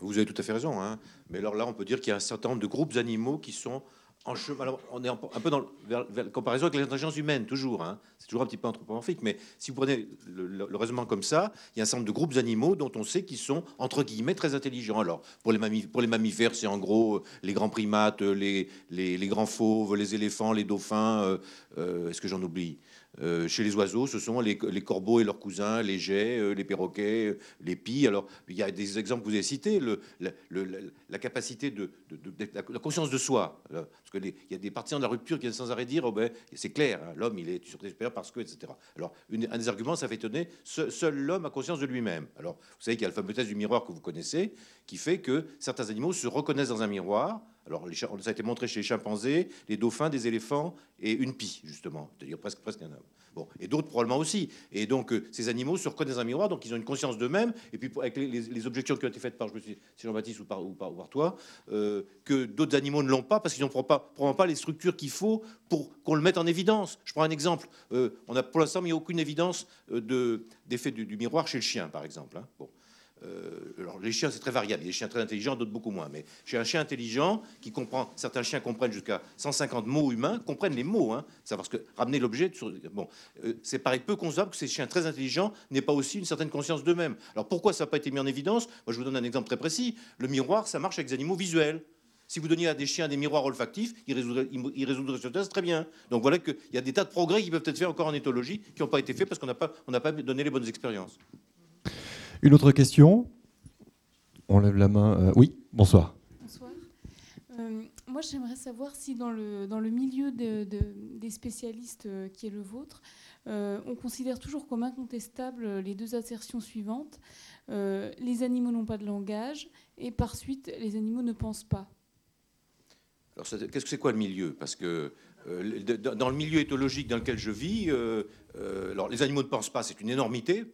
Vous avez tout à fait raison. Hein. Mais alors là, on peut dire qu'il y a un certain nombre de groupes animaux qui sont on est un peu dans la comparaison avec l'intelligence humaine, toujours. Hein. C'est toujours un petit peu anthropomorphique. Mais si vous prenez le, raisonnement comme ça, il y a un certain nombre de groupes animaux dont on sait qu'ils sont, entre guillemets, très intelligents. Alors, pour les, mammifères, c'est en gros euh, les grands primates, les, les, grands fauves, les éléphants, les dauphins. Euh, euh, est-ce que j'en oublie? Euh, chez les oiseaux, ce sont les, corbeaux et leurs cousins, les geais, euh, les perroquets, euh, les pies. Alors, il y a des exemples que vous avez cités, la, capacité de, la conscience de soi. Parce qu'il y a des partisans de la rupture qui viennent sans arrêt dire oh ben, c'est clair, hein, l'homme, il est sur des supérieur parce que, etc. Alors, un des arguments, ça fait étonner, seul l'homme a conscience de lui-même. Alors, vous savez qu'il y a le fameux test du miroir que vous connaissez, qui fait que certains animaux se reconnaissent dans un miroir alors, ça a été montré chez les chimpanzés, les dauphins, des éléphants et une pie, justement, c'est-à-dire presque, presque un homme. Bon, et d'autres probablement aussi. Et donc, euh, ces animaux se reconnaissent dans un miroir, donc ils ont une conscience d'eux-mêmes. Et puis, avec les, objections qui ont été faites par Jean-Baptiste ou par, ou, par, toi, euh, que d'autres animaux ne l'ont pas parce qu'ils n'ont pas, pas les structures qu'il faut pour qu'on le mette en évidence. Je prends un exemple. Euh, on a pour l'instant mis aucune évidence d'effet du, du, miroir chez le chien, par exemple. Hein. Bon. Euh, alors les chiens, c'est très variable. Il y a des chiens très intelligents, d'autres beaucoup moins. Mais chez un chien intelligent qui comprend, certains chiens comprennent jusqu'à 150 mots humains, comprennent les mots. Hein, parce que ramener l'objet, bon, euh, c'est pareil peu concevable que ces chiens très intelligents n'aient pas aussi une certaine conscience d'eux-mêmes. Alors pourquoi ça n'a pas été mis en évidence? Moi, je vous donne un exemple très précis. Le miroir, ça marche avec des animaux visuels. Si vous donniez à des chiens des miroirs olfactifs, ils résoudraient, ce test très bien. Donc voilà qu'il y a des tas de progrès qui peuvent être faits encore en éthologie qui n'ont pas été faits parce qu'on n'a pas, pas donné les bonnes expériences. Une autre question? On lève la main. Euh, oui, bonsoir. Bonsoir. Euh, moi, j'aimerais savoir si dans le, dans le milieu des spécialistes euh, qui est le vôtre, on considère toujours comme incontestable les deux assertions suivantes. les animaux n'ont pas de langage et par suite, les animaux ne pensent pas. Alors, qu'est-ce que c'est quoi le milieu? Parce que dans le milieu éthologique dans lequel je vis, alors les animaux ne pensent pas, c'est une énormité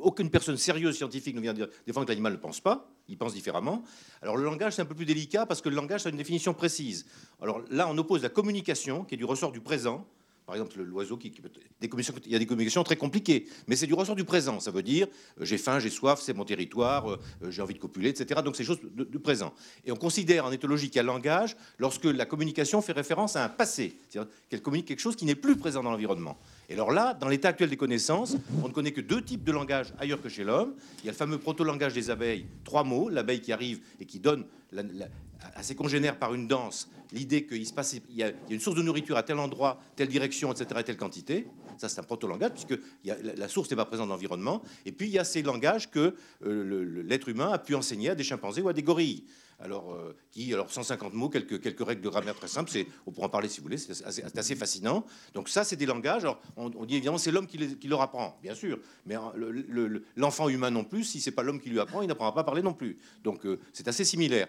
aucune personne sérieuse scientifique ne vient dire défendre que l'animal ne pense pas, il pense différemment. Alors le langage, c'est un peu plus délicat parce que le langage, a une définition précise. Alors là, on oppose la communication, qui est du ressort du présent, par exemple, l'oiseau qui, des il y a des communications très compliquées, mais c'est du ressort du présent. Ça veut dire euh, j'ai faim, j'ai soif, c'est mon territoire, euh, euh, j'ai envie de copuler, etc. Donc c'est choses du présent. Et on considère en éthologie qu'il y a langage lorsque la communication fait référence à un passé, c'est-à-dire qu'elle communique quelque chose qui n'est plus présent dans l'environnement. Et alors là, dans l'état actuel des connaissances, on ne connaît que deux types de langage ailleurs que chez l'homme. Il y a le fameux proto-langage des abeilles, trois mots, l'abeille qui arrive et qui donne à ses congénères par une danse l'idée qu'il se passe, il y, a, une source de nourriture à tel endroit, telle direction, etc., telle quantité. Ça, c'est un proto-langage, puisque la, source n'est pas présente dans l'environnement. Et puis, il y a ces langages que euh, l'être humain a pu enseigner à des chimpanzés ou à des gorilles. Alors, euh, qui, alors 150 mots, quelques, règles de grammaire très simples, on pourra en parler si vous voulez, c'est assez, fascinant. Donc ça, c'est des langages. On, dit évidemment, c'est l'homme qui, leur apprend, bien sûr, mais euh, l'enfant humain non plus, si c'est pas l'homme qui lui apprend, il n'apprendra pas à parler non plus. Donc, c'est assez similaire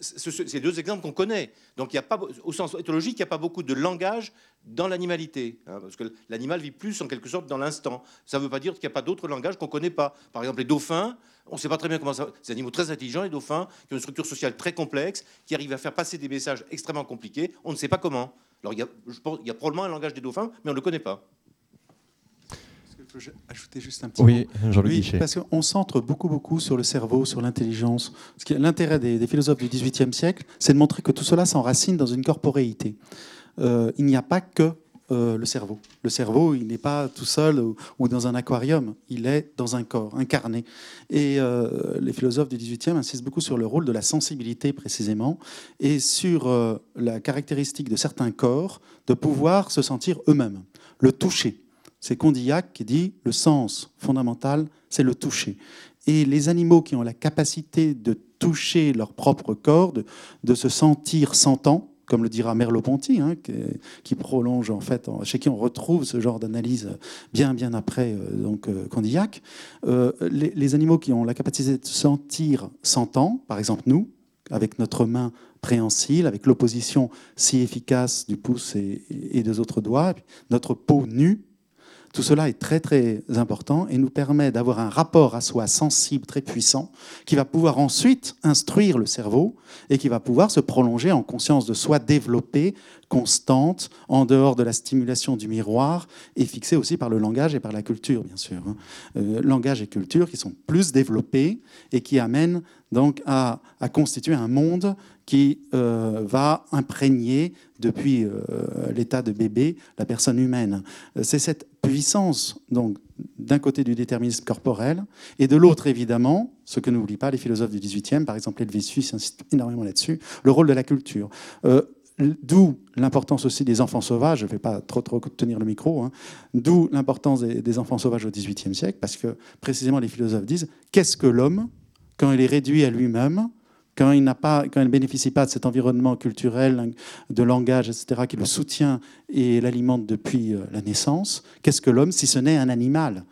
ces deux exemples qu'on connaît. Donc, il y a pas, au sens éthologique, il n'y a pas beaucoup de langage dans l'animalité, hein, parce que l'animal vit plus en quelque sorte dans l'instant. Ça ne veut pas dire qu'il n'y a pas d'autres langages qu'on ne connaît pas. Par exemple, les dauphins, on ne sait pas très bien comment ça. Ces animaux très intelligents, les dauphins, qui ont une structure sociale très complexe, qui arrivent à faire passer des messages extrêmement compliqués. On ne sait pas comment. Alors, il y a probablement un langage des dauphins, mais on ne le connaît pas. Peux ajouter juste un petit Oui, Jean-Luc oui, Parce qu'on centre beaucoup, beaucoup sur le cerveau, sur l'intelligence. L'intérêt des, philosophes du XVIIIe siècle, c'est de montrer que tout cela s'enracine dans une corporéité. Euh, il n'y a pas que euh, le cerveau. Le cerveau, il n'est pas tout seul ou, dans un aquarium, il est dans un corps, incarné. Et euh, les philosophes du XVIIIe insistent beaucoup sur le rôle de la sensibilité précisément et sur la caractéristique de certains corps de pouvoir se sentir eux-mêmes, le toucher. C'est Condillac qui dit le sens fondamental, c'est le toucher. Et les animaux qui ont la capacité de toucher leur propre corps, de, se sentir sentant, comme le dira Merleau-Ponty, hein, qui, prolonge en fait, chez qui on retrouve ce genre d'analyse bien bien après euh, donc euh, Condillac. Euh, les, animaux qui ont la capacité de se sentir sentant, par exemple nous, avec notre main préhensile, avec l'opposition si efficace du pouce et, et des autres doigts, notre peau nue, tout cela est très très important et nous permet d'avoir un rapport à soi sensible très puissant qui va pouvoir ensuite instruire le cerveau et qui va pouvoir se prolonger en conscience de soi développée, constante, en dehors de la stimulation du miroir et fixée aussi par le langage et par la culture, bien sûr. Hein. Euh, langage et culture qui sont plus développés et qui amènent donc à, constituer un monde qui euh, va imprégner depuis euh, l'état de bébé la personne humaine. C'est cette puissance donc d'un côté du déterminisme corporel et de l'autre évidemment, ce que n'oublient pas les philosophes du XVIIIe, par exemple Helvétius insiste énormément là-dessus, le rôle de la culture. Euh, d'où l'importance aussi des enfants sauvages, je ne vais pas trop, trop tenir le micro, hein. d'où l'importance des, des, enfants sauvages au XVIIIe siècle, parce que précisément les philosophes disent qu'est-ce que l'homme quand il est réduit à lui-même, quand il pas, quand il ne bénéficie pas de cet environnement culturel, de langage, etc., qui le soutient et l'alimente depuis euh, la naissance, qu'est-ce que l'homme si ce n'est un animal?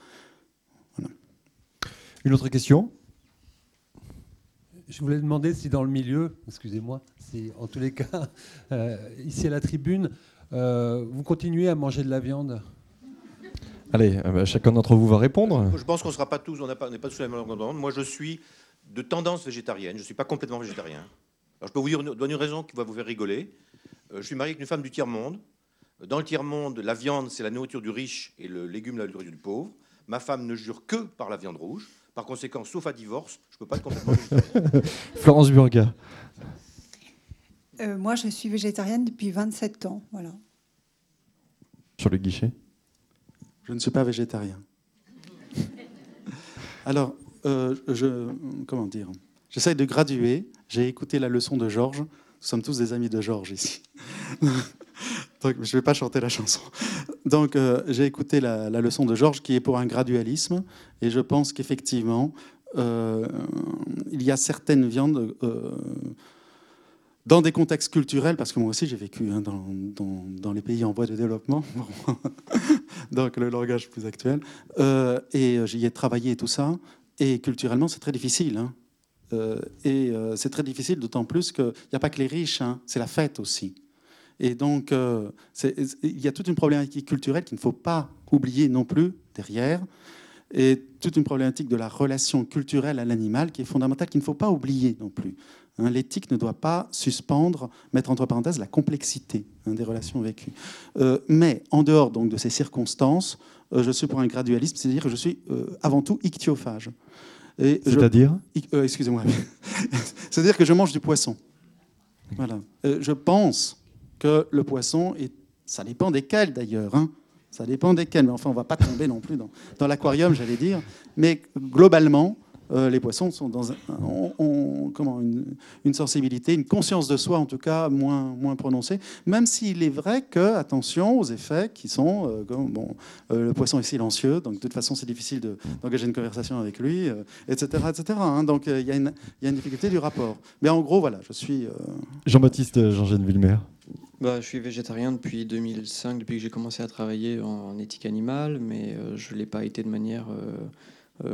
Une autre question? Je voulais demander si dans le milieu, excusez-moi, si en tous les cas, <laughs> euh, ici à la tribune, euh, vous continuez à manger de la viande? Allez, bah, chacun d'entre vous va répondre. Je pense qu'on ne sera pas tous, on n'est pas, pas tous la même longueur Moi, je suis de tendance végétarienne. Je ne suis pas complètement végétarien. Alors, je peux vous dire, donner une raison qui va vous faire rigoler. Euh, je suis marié avec une femme du tiers-monde. Dans le tiers-monde, la viande, c'est la nourriture du riche et le légume, la nourriture du pauvre. Ma femme ne jure que par la viande rouge. Par conséquent, sauf à divorce, je ne peux pas être complètement végétarien. <laughs> Florence Burga. Euh, moi, je suis végétarienne depuis 27 ans. Voilà. Sur le guichet? Je ne suis pas végétarien. Alors, euh, je, comment dire, j'essaye de graduer. J'ai écouté la leçon de Georges. Nous sommes tous des amis de Georges ici. <laughs> Donc, je ne vais pas chanter la chanson. Donc, euh, j'ai écouté la, leçon de Georges qui est pour un gradualisme. Et je pense qu'effectivement, euh, il y a certaines viandes dans des contextes culturels, parce que moi aussi j'ai vécu hein, dans, les pays en voie de développement, <laughs> donc le langage plus actuel, et j'y ai travaillé et tout ça. Et culturellement, c'est très difficile. Hein. Euh, et euh, c'est très difficile, d'autant plus qu'il n'y a pas que les riches, hein, c'est la fête aussi. Et donc, euh, il y a toute une problématique culturelle qu'il ne faut pas oublier non plus derrière, et toute une problématique de la relation culturelle à l'animal qui est fondamentale, qu'il ne faut pas oublier non plus. Hein. L'éthique ne doit pas suspendre, mettre entre parenthèses la complexité des relations vécues. mais en dehors donc de ces circonstances, je suis pour un gradualisme, c'est-à-dire que je suis avant tout ictiophage. C'est-à-dire? Euh, Excusez-moi. <laughs> C'est-à-dire que je mange du poisson. Voilà. Euh, je pense que le poisson, est... ça dépend desquels d'ailleurs, hein. ça dépend desquels, mais enfin on ne va pas tomber non plus dans, dans l'aquarium, j'allais dire, mais globalement, euh, les poissons sont dans ont, comment, une, sensibilité, une conscience de soi en tout cas moins, moins prononcée, même s'il est vrai que, attention aux effets qui sont, euh, bon, euh, le poisson est silencieux, donc de toute façon c'est difficile d'engager une conversation avec lui, etc. etc. Hein. donc il y, a une difficulté du rapport. Mais en gros, voilà, je suis... Jean-Baptiste Jean-Jean Villemer. Bah, je suis végétarien depuis 2005, depuis que j'ai commencé à travailler en, éthique animale, mais je ne l'ai pas été de manière euh,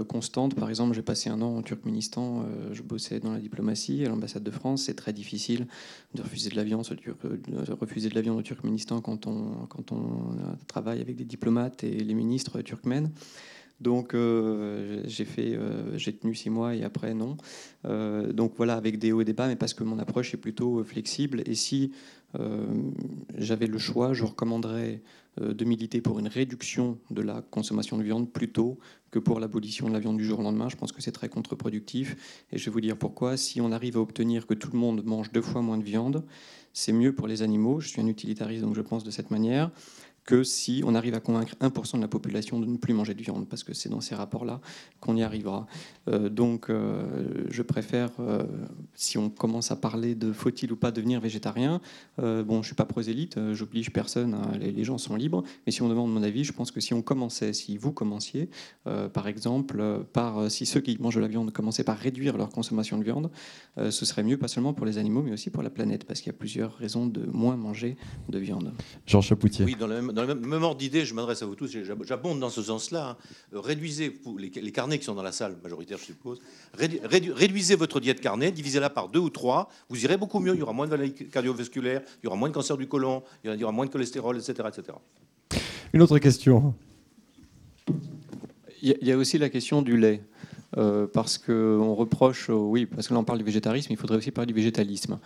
constante. Par exemple, j'ai passé un an en Turkménistan, euh, je bossais dans la diplomatie à l'ambassade de France. C'est très difficile de refuser de la viande, refuser de la au Turkménistan quand on, quand on travaille avec des diplomates et les ministres turkmènes. Donc j'ai tenu six mois et après non. donc voilà, avec des hauts et des bas, mais parce que mon approche est plutôt flexible. Et si j'avais le choix, je recommanderais de militer pour une réduction de la consommation de viande plutôt que pour l'abolition de la viande du jour au lendemain. Je pense que c'est très contre-productif. Et je vais vous dire pourquoi. Si on arrive à obtenir que tout le monde mange deux fois moins de viande, c'est mieux pour les animaux. Je suis un utilitariste, donc je pense de cette manière que si on arrive à convaincre 1% de la population de ne plus manger de viande, parce que c'est dans ces rapports-là qu'on y arrivera. Euh, donc euh, je préfère, euh, si on commence à parler de faut-il ou pas devenir végétarien, bon, je ne suis pas prosélyte, j'oblige personne, les, gens sont libres, mais si on demande mon avis, je pense que si on commençait, si vous commenciez, par exemple, par, si ceux qui mangent de la viande commençaient par réduire leur consommation de viande, ce serait mieux, pas seulement pour les animaux, mais aussi pour la planète, parce qu'il y a plusieurs raisons de moins manger de viande. Jean Chapoutier. Oui, dans le même dans le même ordre d'idée, je m'adresse à vous tous, j'abonde dans ce sens-là. Hein. Euh, réduisez les, carnets qui sont dans la salle majoritaire, je suppose. réduisez votre diète carnet, divisez-la par deux ou trois. Vous irez beaucoup mieux. Il y aura moins de maladies cardiovasculaires, il y aura moins de cancer du côlon, il y aura moins de cholestérol, etc., etc. Une autre question. Il y a aussi la question du lait. Euh, parce qu'on reproche, oui, parce que là on parle du végétarisme, il faudrait aussi parler du végétalisme.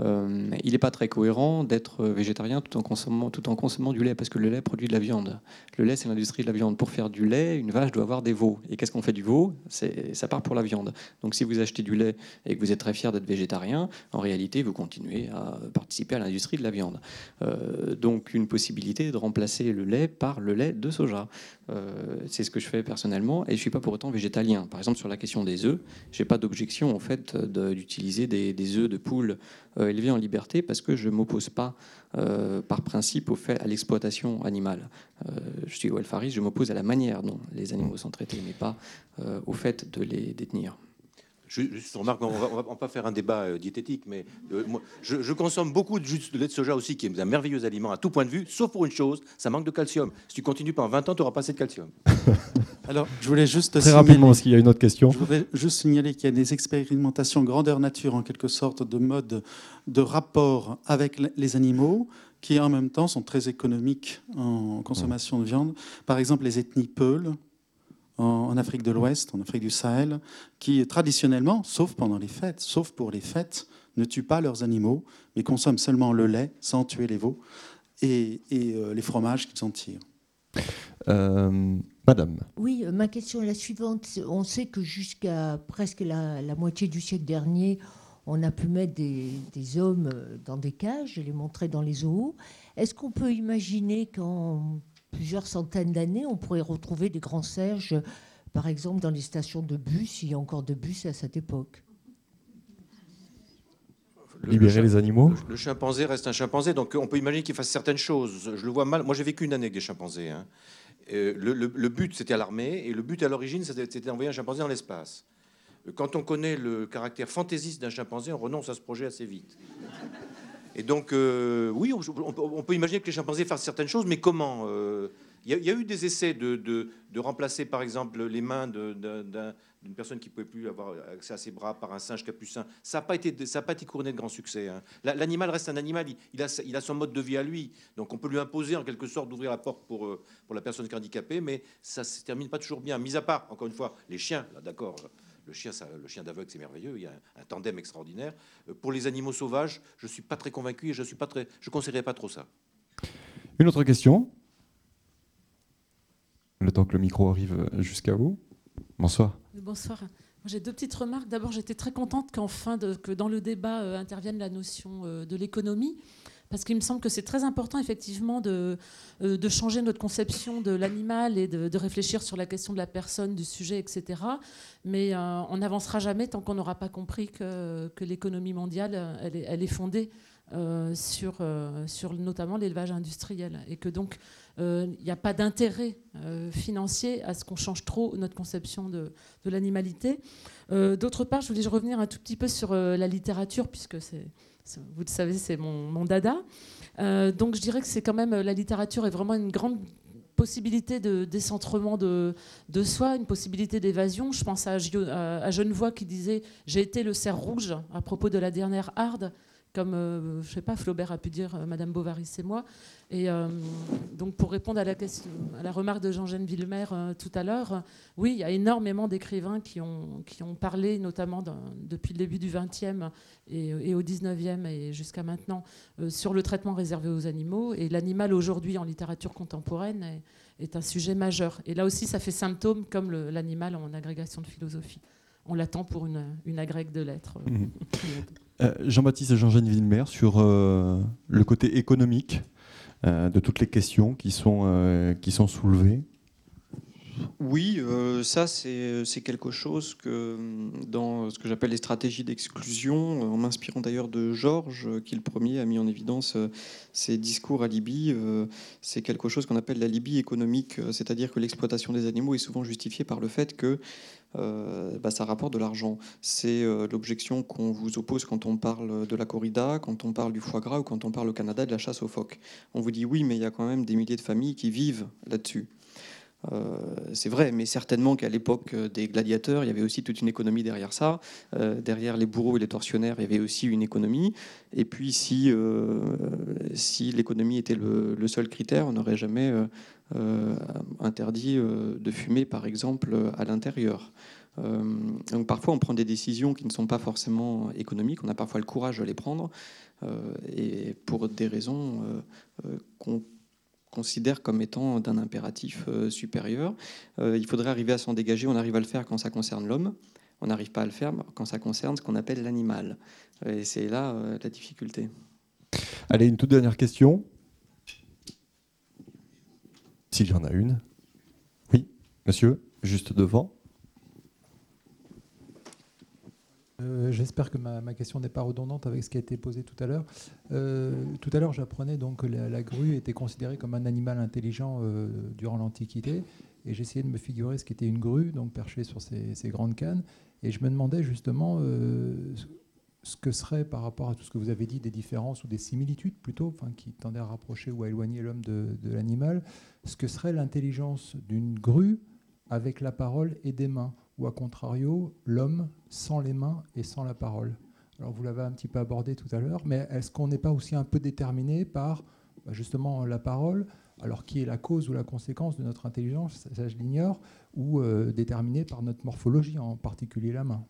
Euh, il n'est pas très cohérent d'être végétarien tout en, consommant, tout en consommant du lait, parce que le lait produit de la viande. Le lait, c'est l'industrie de la viande. Pour faire du lait, une vache doit avoir des veaux. Et qu'est-ce qu'on fait du veau? Ça part pour la viande. Donc si vous achetez du lait et que vous êtes très fier d'être végétarien, en réalité, vous continuez à participer à l'industrie de la viande. Euh, donc une possibilité de remplacer le lait par le lait de soja. Euh, c'est ce que je fais personnellement, et je ne suis pas pour autant végétalien. Par exemple, sur la question des œufs, je n'ai pas d'objection en fait d'utiliser des, œufs de poule euh, élevé en liberté parce que je ne m'oppose pas euh, par principe au fait, à l'exploitation animale. Euh, je suis welfariste, je m'oppose à la manière dont les animaux sont traités, mais pas au fait de les détenir. Juste remarque, on va, va pas faire un débat euh, diététique, mais euh, je, consomme beaucoup de jus de lait de soja aussi, qui est un merveilleux aliment à tout point de vue, sauf pour une chose, ça manque de calcium. Si tu continues pendant 20 ans, tu n'auras pas assez de calcium. <laughs> Alors, je voulais juste très rapidement, parce qu'il y a une autre question. Je voudrais juste signaler qu'il y a des expérimentations grandeur nature, en quelque sorte, de mode de rapport avec les animaux, qui en même temps sont très économiques en consommation de viande. Par exemple, les ethnies Peuls en, Afrique de l'Ouest, en Afrique du Sahel, qui traditionnellement, sauf pendant les fêtes, sauf pour les fêtes, ne tuent pas leurs animaux, mais consomment seulement le lait sans tuer les veaux et, euh, les fromages qu'ils en tirent. Euh, madame. Oui, euh, ma question est la suivante. On sait que jusqu'à presque la, moitié du siècle dernier, on a pu mettre des, des, hommes dans des cages et les montrer dans les zoos. Est-ce qu'on peut imaginer qu'en plusieurs centaines d'années, on pourrait retrouver des grands serges, par exemple dans les stations de bus. Il y a encore de bus à cette époque. Libérer les animaux le, chimpanzé reste un chimpanzé, donc on peut imaginer qu'il fasse certaines choses. Je le vois mal. Moi, j'ai vécu une année avec des chimpanzés. Hein. Euh, le, but, c'était à l'armée, et le but à l'origine, c'était d'envoyer un chimpanzé dans l'espace. Quand on connaît le caractère fantaisiste d'un chimpanzé, on renonce à ce projet assez vite. Et donc, euh, oui, on, peut imaginer que les chimpanzés fassent certaines choses, mais comment euh, Il y, a eu des essais de, remplacer, par exemple, les mains d'une personne qui ne pouvait plus avoir accès à ses bras par un singe capucin. Ça n'a pas, été, pas été couronné de grand succès. Hein. L'animal reste un animal, il, a, il, a, son mode de vie à lui. Donc on peut lui imposer en quelque sorte d'ouvrir la porte pour, euh, pour la personne handicapée, mais ça ne se termine pas toujours bien. Mis à part, encore une fois, les chiens, là d'accord le chien, le chien d'aveugle, c'est merveilleux. Il y a un, tandem extraordinaire. Euh, pour les animaux sauvages, je ne suis pas très convaincu et je suis pas très, je conseillerais pas trop ça. Une autre question? Le temps que le micro arrive jusqu'à vous. Bonsoir. Bonsoir. J'ai deux petites remarques. D'abord, j'étais très contente qu'enfin, que dans le débat euh, intervienne la notion euh, de l'économie parce qu'il me semble que c'est très important effectivement de, euh, changer notre conception de l'animal et de, réfléchir sur la question de la personne, du sujet, etc. Mais euh, on n'avancera jamais tant qu'on n'aura pas compris que, l'économie mondiale, elle est, elle est fondée euh, sur, sur notamment l'élevage industriel et que donc il n'y a pas d'intérêt financier à ce qu'on change trop notre conception de, de l'animalité. D'autre part, je voulais revenir un tout petit peu sur la littérature puisque c'est vous le savez, c'est mon, dada. Euh, donc je dirais que c'est quand même la littérature est vraiment une grande possibilité de décentrement de, de soi, une possibilité d'évasion. Je pense à, à, Genevois qui disait J'ai été le cerf rouge à propos de la dernière harde comme je sais pas, Flaubert a pu dire Madame Bovary, c'est moi. Et donc pour répondre à la, question, à la remarque de Jean-Gène Villemer tout à l'heure, oui, il y a énormément d'écrivains qui ont, qui ont parlé, notamment depuis le début du XXe et, et au XIXe et jusqu'à maintenant, sur le traitement réservé aux animaux. Et l'animal aujourd'hui en littérature contemporaine est, est un sujet majeur. Et là aussi, ça fait symptôme comme l'animal en agrégation de philosophie. On l'attend pour une, une agrègue de lettres. Mhm. Euh, Jean-Baptiste et Jean-Jean Villemer sur euh, le côté économique euh, de toutes les questions qui sont, qui sont soulevées. Oui, euh, ça c'est quelque chose que dans ce que j'appelle les stratégies d'exclusion, en m'inspirant d'ailleurs de Georges, qui le premier a mis en évidence ses euh, discours à Libye, euh, c'est quelque chose qu'on appelle la Libye économique, c'est-à-dire que l'exploitation des animaux est souvent justifiée par le fait que bah, ça rapporte de l'argent. C'est l'objection qu'on vous oppose quand on parle de la corrida, quand on parle du foie gras ou quand on parle au Canada de la chasse aux phoques. On vous dit oui, mais il y a quand même des milliers de familles qui vivent là-dessus. Euh, c'est vrai, mais certainement qu'à l'époque des gladiateurs, il y avait aussi toute une économie derrière ça. Euh, derrière les bourreaux et les tortionnaires, il y avait aussi une économie. Et puis, si, euh, si l'économie était le, seul critère, on n'aurait jamais interdit de fumer, par exemple, à l'intérieur. donc parfois, on prend des décisions qui ne sont pas forcément économiques. On a parfois le courage de les prendre, et pour des raisons qu'on considère comme étant d'un impératif euh, supérieur. Euh, il faudrait arriver à s'en dégager. On arrive à le faire quand ça concerne l'homme. On n'arrive pas à le faire quand ça concerne ce qu'on appelle l'animal. Et c'est là euh, la difficulté. Allez, une toute dernière question. S'il y en a une. Oui, monsieur, juste devant. Euh, j'espère que ma, question n'est pas redondante avec ce qui a été posé tout à l'heure. Euh, tout à l'heure, j'apprenais donc que la, grue était considérée comme un animal intelligent euh, durant l'Antiquité, et j'essayais de me figurer ce qu'était une grue, donc perchée sur ces, grandes cannes, et je me demandais justement ce que serait par rapport à tout ce que vous avez dit, des différences ou des similitudes plutôt, enfin, qui tendaient à rapprocher ou à éloigner l'homme de, de l'animal, ce que serait l'intelligence d'une grue avec la parole et des mains ou à contrario, l'homme sans les mains et sans la parole. Alors vous l'avez un petit peu abordé tout à l'heure, mais est-ce qu'on n'est pas aussi un peu déterminé par bah, justement la parole, alors qui est la cause ou la conséquence de notre intelligence, ça je l'ignore, ou euh, déterminé par notre morphologie, en particulier la main?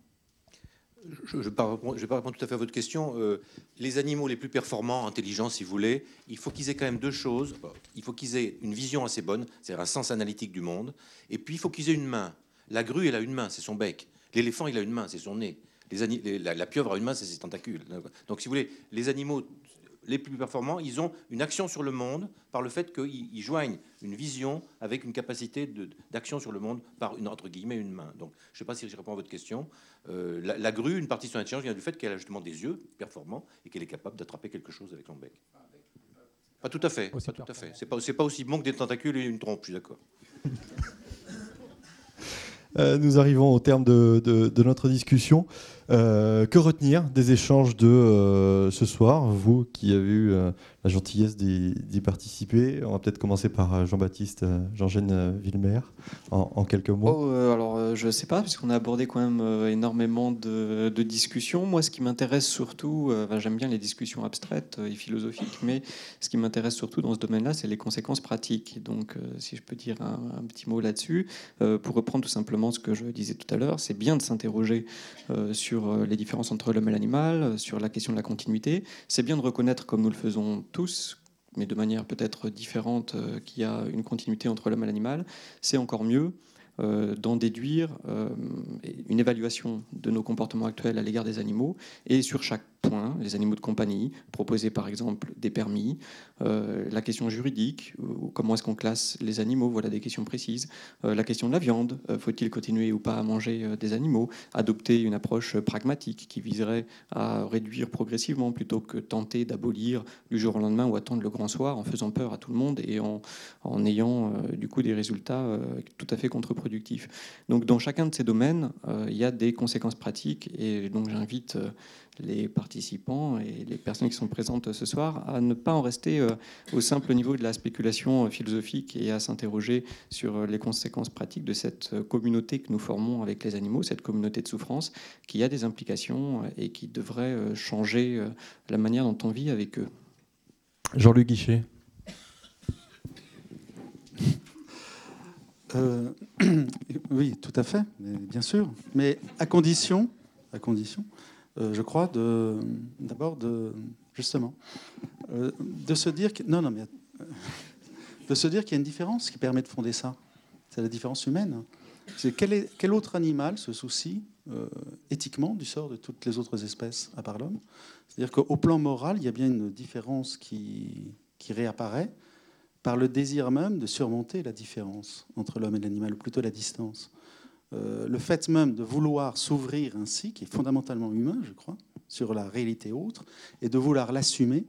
Je ne vais, pas répondre tout à fait à votre question. Euh, les animaux les plus performants, intelligents, si vous voulez, il faut qu'ils aient quand même deux choses. Il faut qu'ils aient une vision assez bonne, c'est-à-dire un sens analytique du monde, et puis il faut qu'ils aient une main. La grue, elle a une main, c'est son bec. L'éléphant, il a une main, c'est son nez. la, pieuvre a une main, c'est ses tentacules. Donc, si vous voulez, les animaux les plus performants, ils ont une action sur le monde par le fait qu'ils joignent une vision avec une capacité d'action sur le monde par une entre guillemets une main. Donc, je ne sais pas si je réponds à votre question. Euh, la, grue, une partie de son intelligence vient du fait qu'elle a justement des yeux performants et qu'elle est capable d'attraper quelque chose avec son bec. Pas tout à fait. Pas tout à fait. C'est pas, pas aussi bon que des tentacules et une trompe. Je suis d'accord. <laughs> Euh, nous arrivons au terme de, notre discussion. Euh, que retenir des échanges de euh, ce soir, vous qui avez eu la gentillesse d'y participer On va peut-être commencer par Jean-Baptiste, Jean-Gène Villemer, en, quelques mots. Oh, alors, je ne sais pas, puisqu'on a abordé quand même énormément de, discussions. Moi, ce qui m'intéresse surtout, j'aime bien les discussions abstraites et philosophiques, mais ce qui m'intéresse surtout dans ce domaine-là, c'est les conséquences pratiques. Donc, si je peux dire un petit mot là-dessus, pour reprendre tout simplement ce que je disais tout à l'heure, c'est bien de s'interroger euh, sur euh, les différences entre l'homme et l'animal, euh, sur la question de la continuité. C'est bien de reconnaître, comme nous le faisons mais de manière peut-être différente, qu'il y a une continuité entre l'homme et l'animal. C'est encore mieux d'en déduire une évaluation de nos comportements actuels à l'égard des animaux et sur chaque les animaux de compagnie, proposer par exemple des permis, euh, la question juridique, comment est-ce qu'on classe les animaux, voilà des questions précises, euh, la question de la viande, euh, faut-il continuer ou pas à manger des animaux, adopter une approche pragmatique qui viserait à réduire progressivement plutôt que tenter d'abolir du jour au lendemain ou attendre le grand soir en faisant peur à tout le monde et en, en ayant du coup des résultats tout à fait contre-productifs. Donc dans chacun de ces domaines, il y a des conséquences pratiques et donc j'invite les participants et les personnes qui sont présentes ce soir à ne pas en rester euh, au simple niveau de la spéculation philosophique et à s'interroger sur les conséquences pratiques de cette communauté que nous formons avec les animaux, cette communauté de souffrance qui a des implications et qui devrait changer la manière dont on vit avec eux. Jean-Luc Guichet. Euh, <clears throat> oui, tout à fait, bien sûr. Mais à condition, à condition euh, je crois, d'abord de, justement, euh, de se dire non, non, mais de se dire qu'il y a une différence qui permet de fonder ça. C'est la différence humaine. Quel, quel, autre animal se soucie éthiquement du sort de toutes les autres espèces à part l'homme? C'est-à-dire qu'au plan moral, il y a bien une différence qui réapparaît par le désir même de surmonter la différence entre l'homme et l'animal, ou plutôt la distance. Euh, le fait même de vouloir s'ouvrir ainsi, qui est fondamentalement humain, je crois, sur la réalité autre, et de vouloir l'assumer,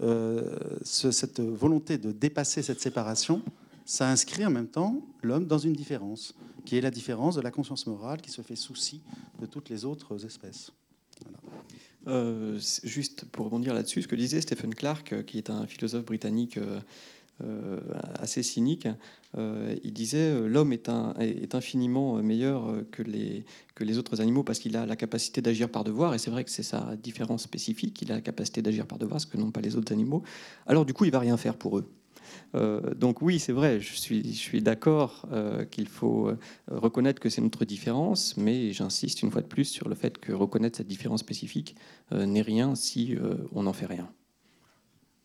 euh, cette volonté de dépasser cette séparation, ça inscrit en même temps l'homme dans une différence, qui est la différence de la conscience morale qui se fait souci de toutes les autres espèces. Euh, juste pour rebondir là-dessus, ce que disait Stephen Clark, qui est un philosophe britannique assez cynique. Euh, il disait euh, l'homme est, infiniment meilleur que les, autres animaux parce qu'il a la capacité d'agir par devoir, et c'est vrai que c'est sa différence spécifique, il a la capacité d'agir par devoir, ce que n'ont pas les autres animaux. Alors du coup, il va rien faire pour eux. donc oui, c'est vrai, je suis, je suis d'accord qu'il faut reconnaître que c'est notre différence, mais j'insiste une fois de plus sur le fait que reconnaître cette différence spécifique n'est rien si on n'en fait rien.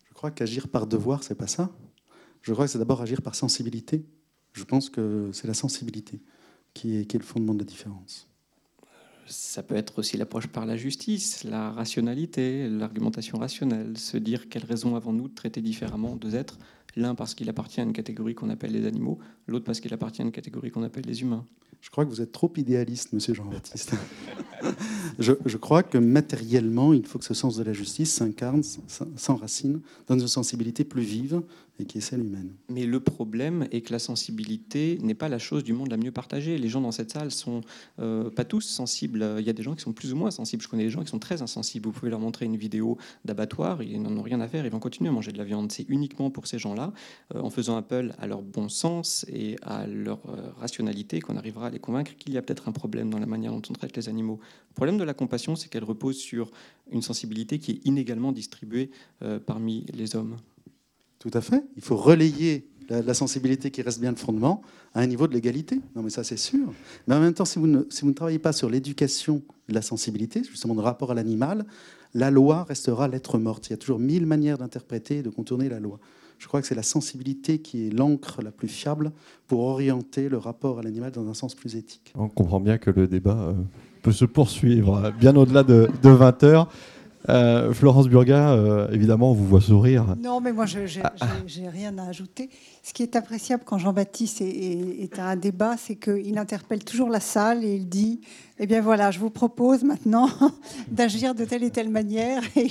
Je crois qu'agir par devoir, c'est pas ça? Je crois que c'est d'abord agir par sensibilité. Je pense que c'est la sensibilité qui est, qui est le fondement de la différence. Ça peut être aussi l'approche par la justice, la rationalité, l'argumentation rationnelle, se dire quelles raisons avons-nous de traiter différemment deux êtres, l'un parce qu'il appartient à une catégorie qu'on appelle les animaux, l'autre parce qu'il appartient à une catégorie qu'on appelle les humains. Je crois que vous êtes trop idéaliste, monsieur Jean-Baptiste. <laughs> je, crois que matériellement, il faut que ce sens de la justice s'incarne, s'enracine dans une sensibilité plus vive et qui est celle humaine. Mais le problème est que la sensibilité n'est pas la chose du monde la mieux partagée. Les gens dans cette salle sont euh, pas tous sensibles. Il y a des gens qui sont plus ou moins sensibles. Je connais des gens qui sont très insensibles. Vous pouvez leur montrer une vidéo d'abattoir, ils n'en ont rien à faire, ils vont continuer à manger de la viande. C'est uniquement pour ces gens-là, euh, en faisant appel à leur bon sens et à leur euh, rationalité, qu'on arrivera à les convaincre qu'il y a peut-être un problème dans la manière dont on traite les animaux. Le problème de la compassion, c'est qu'elle repose sur une sensibilité qui est inégalement distribuée parmi les hommes. Tout à fait. Il faut relayer la, sensibilité qui reste bien le fondement à un niveau de l'égalité. Non, mais ça, c'est sûr. Mais en même temps, si vous ne, si vous ne travaillez pas sur l'éducation de la sensibilité, justement de rapport à l'animal, la loi restera lettre morte. Il y a toujours mille manières d'interpréter et de contourner la loi. Je crois que c'est la sensibilité qui est l'encre la plus fiable pour orienter le rapport à l'animal dans un sens plus éthique. On comprend bien que le débat euh, peut se poursuivre bien au-delà de, de 20 heures. Euh, Florence Burga, euh, évidemment, on vous voit sourire. Non, mais moi, je n'ai rien à ajouter. Ce qui est appréciable quand Jean-Baptiste est, à un débat, c'est qu'il interpelle toujours la salle et il dit Eh bien voilà, je vous propose maintenant <laughs> d'agir de telle et telle manière. Et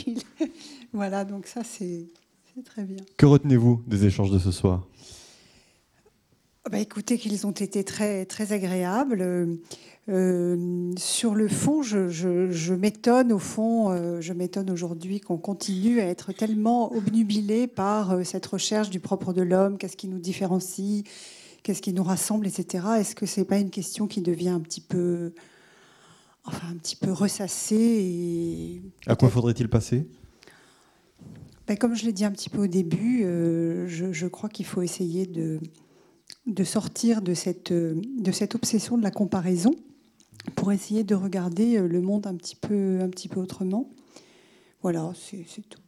Voilà, donc ça, c'est très bien. Que retenez-vous des échanges de ce soir? Bah, Écoutez, qu'ils ont été très, très agréables. Euh, sur le fond, je, m'étonne au fond, euh, je m'étonne aujourd'hui qu'on continue à être tellement obnubilé par euh, cette recherche du propre de l'homme, qu'est-ce qui nous différencie, qu'est-ce qui nous rassemble, etc. Est-ce que c'est pas une question qui devient un petit peu, enfin un petit peu ressassée et... À quoi faudrait-il passer? Ben, Comme je l'ai dit un petit peu au début, je, je, crois qu'il faut essayer de, de sortir de cette, de cette obsession de la comparaison pour essayer de regarder euh, le monde un petit peu, un petit peu autrement. Voilà, c'est tout.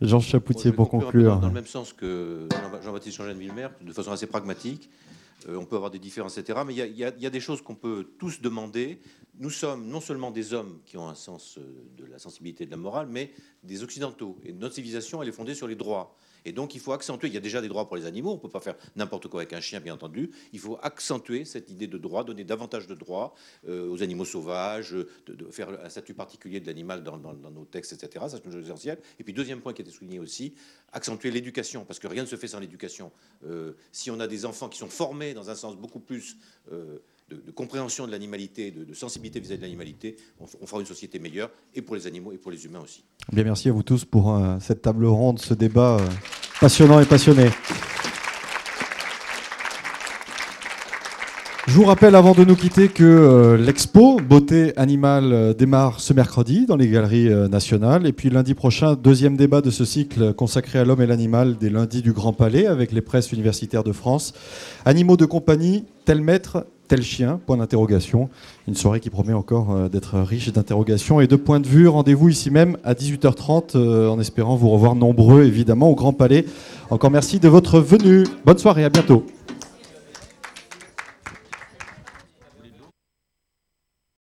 Jean Chapoutier, pour conclure. Dans le même sens que Jean-Baptiste Jean Villemer, de façon assez pragmatique. Euh, on peut avoir des différences, etc. Mais il y, y, a des choses qu'on peut tous demander. Nous sommes non seulement des hommes qui ont un sens euh, de la sensibilité et de la morale, mais des occidentaux. Et notre civilisation, elle est fondée sur les droits. Et donc, il faut accentuer. Il y a déjà des droits pour les animaux. On ne peut pas faire n'importe quoi avec un chien, bien entendu. Il faut accentuer cette idée de droit, donner davantage de droits euh, aux animaux sauvages, de, faire un statut particulier de l'animal dans, nos textes, etc. Ça, c'est une chose essentielle. Et puis, deuxième point qui a été souligné aussi, accentuer l'éducation, parce que rien ne se fait sans l'éducation. Euh, si on a des enfants qui sont formés dans un sens beaucoup plus euh, de, compréhension de l'animalité, de, sensibilité vis-à-vis de l'animalité, on, fera une société meilleure, et pour les animaux, et pour les humains aussi. Bien, merci à vous tous pour euh, cette table ronde, ce débat euh, passionnant et passionné. Je vous rappelle avant de nous quitter que euh, l'expo Beauté animale démarre ce mercredi dans les galeries nationales. Et puis lundi prochain, deuxième débat de ce cycle consacré à l'homme et l'animal des lundis du Grand Palais avec les presses universitaires de France. Animaux de compagnie, tel maître, tel chien Point d'interrogation. Une soirée qui promet encore d'être riche d'interrogations et de points de vue. Rendez-vous ici même à 18h30 en espérant vous revoir nombreux évidemment au Grand Palais. Encore merci de votre venue. Bonne soirée, à bientôt.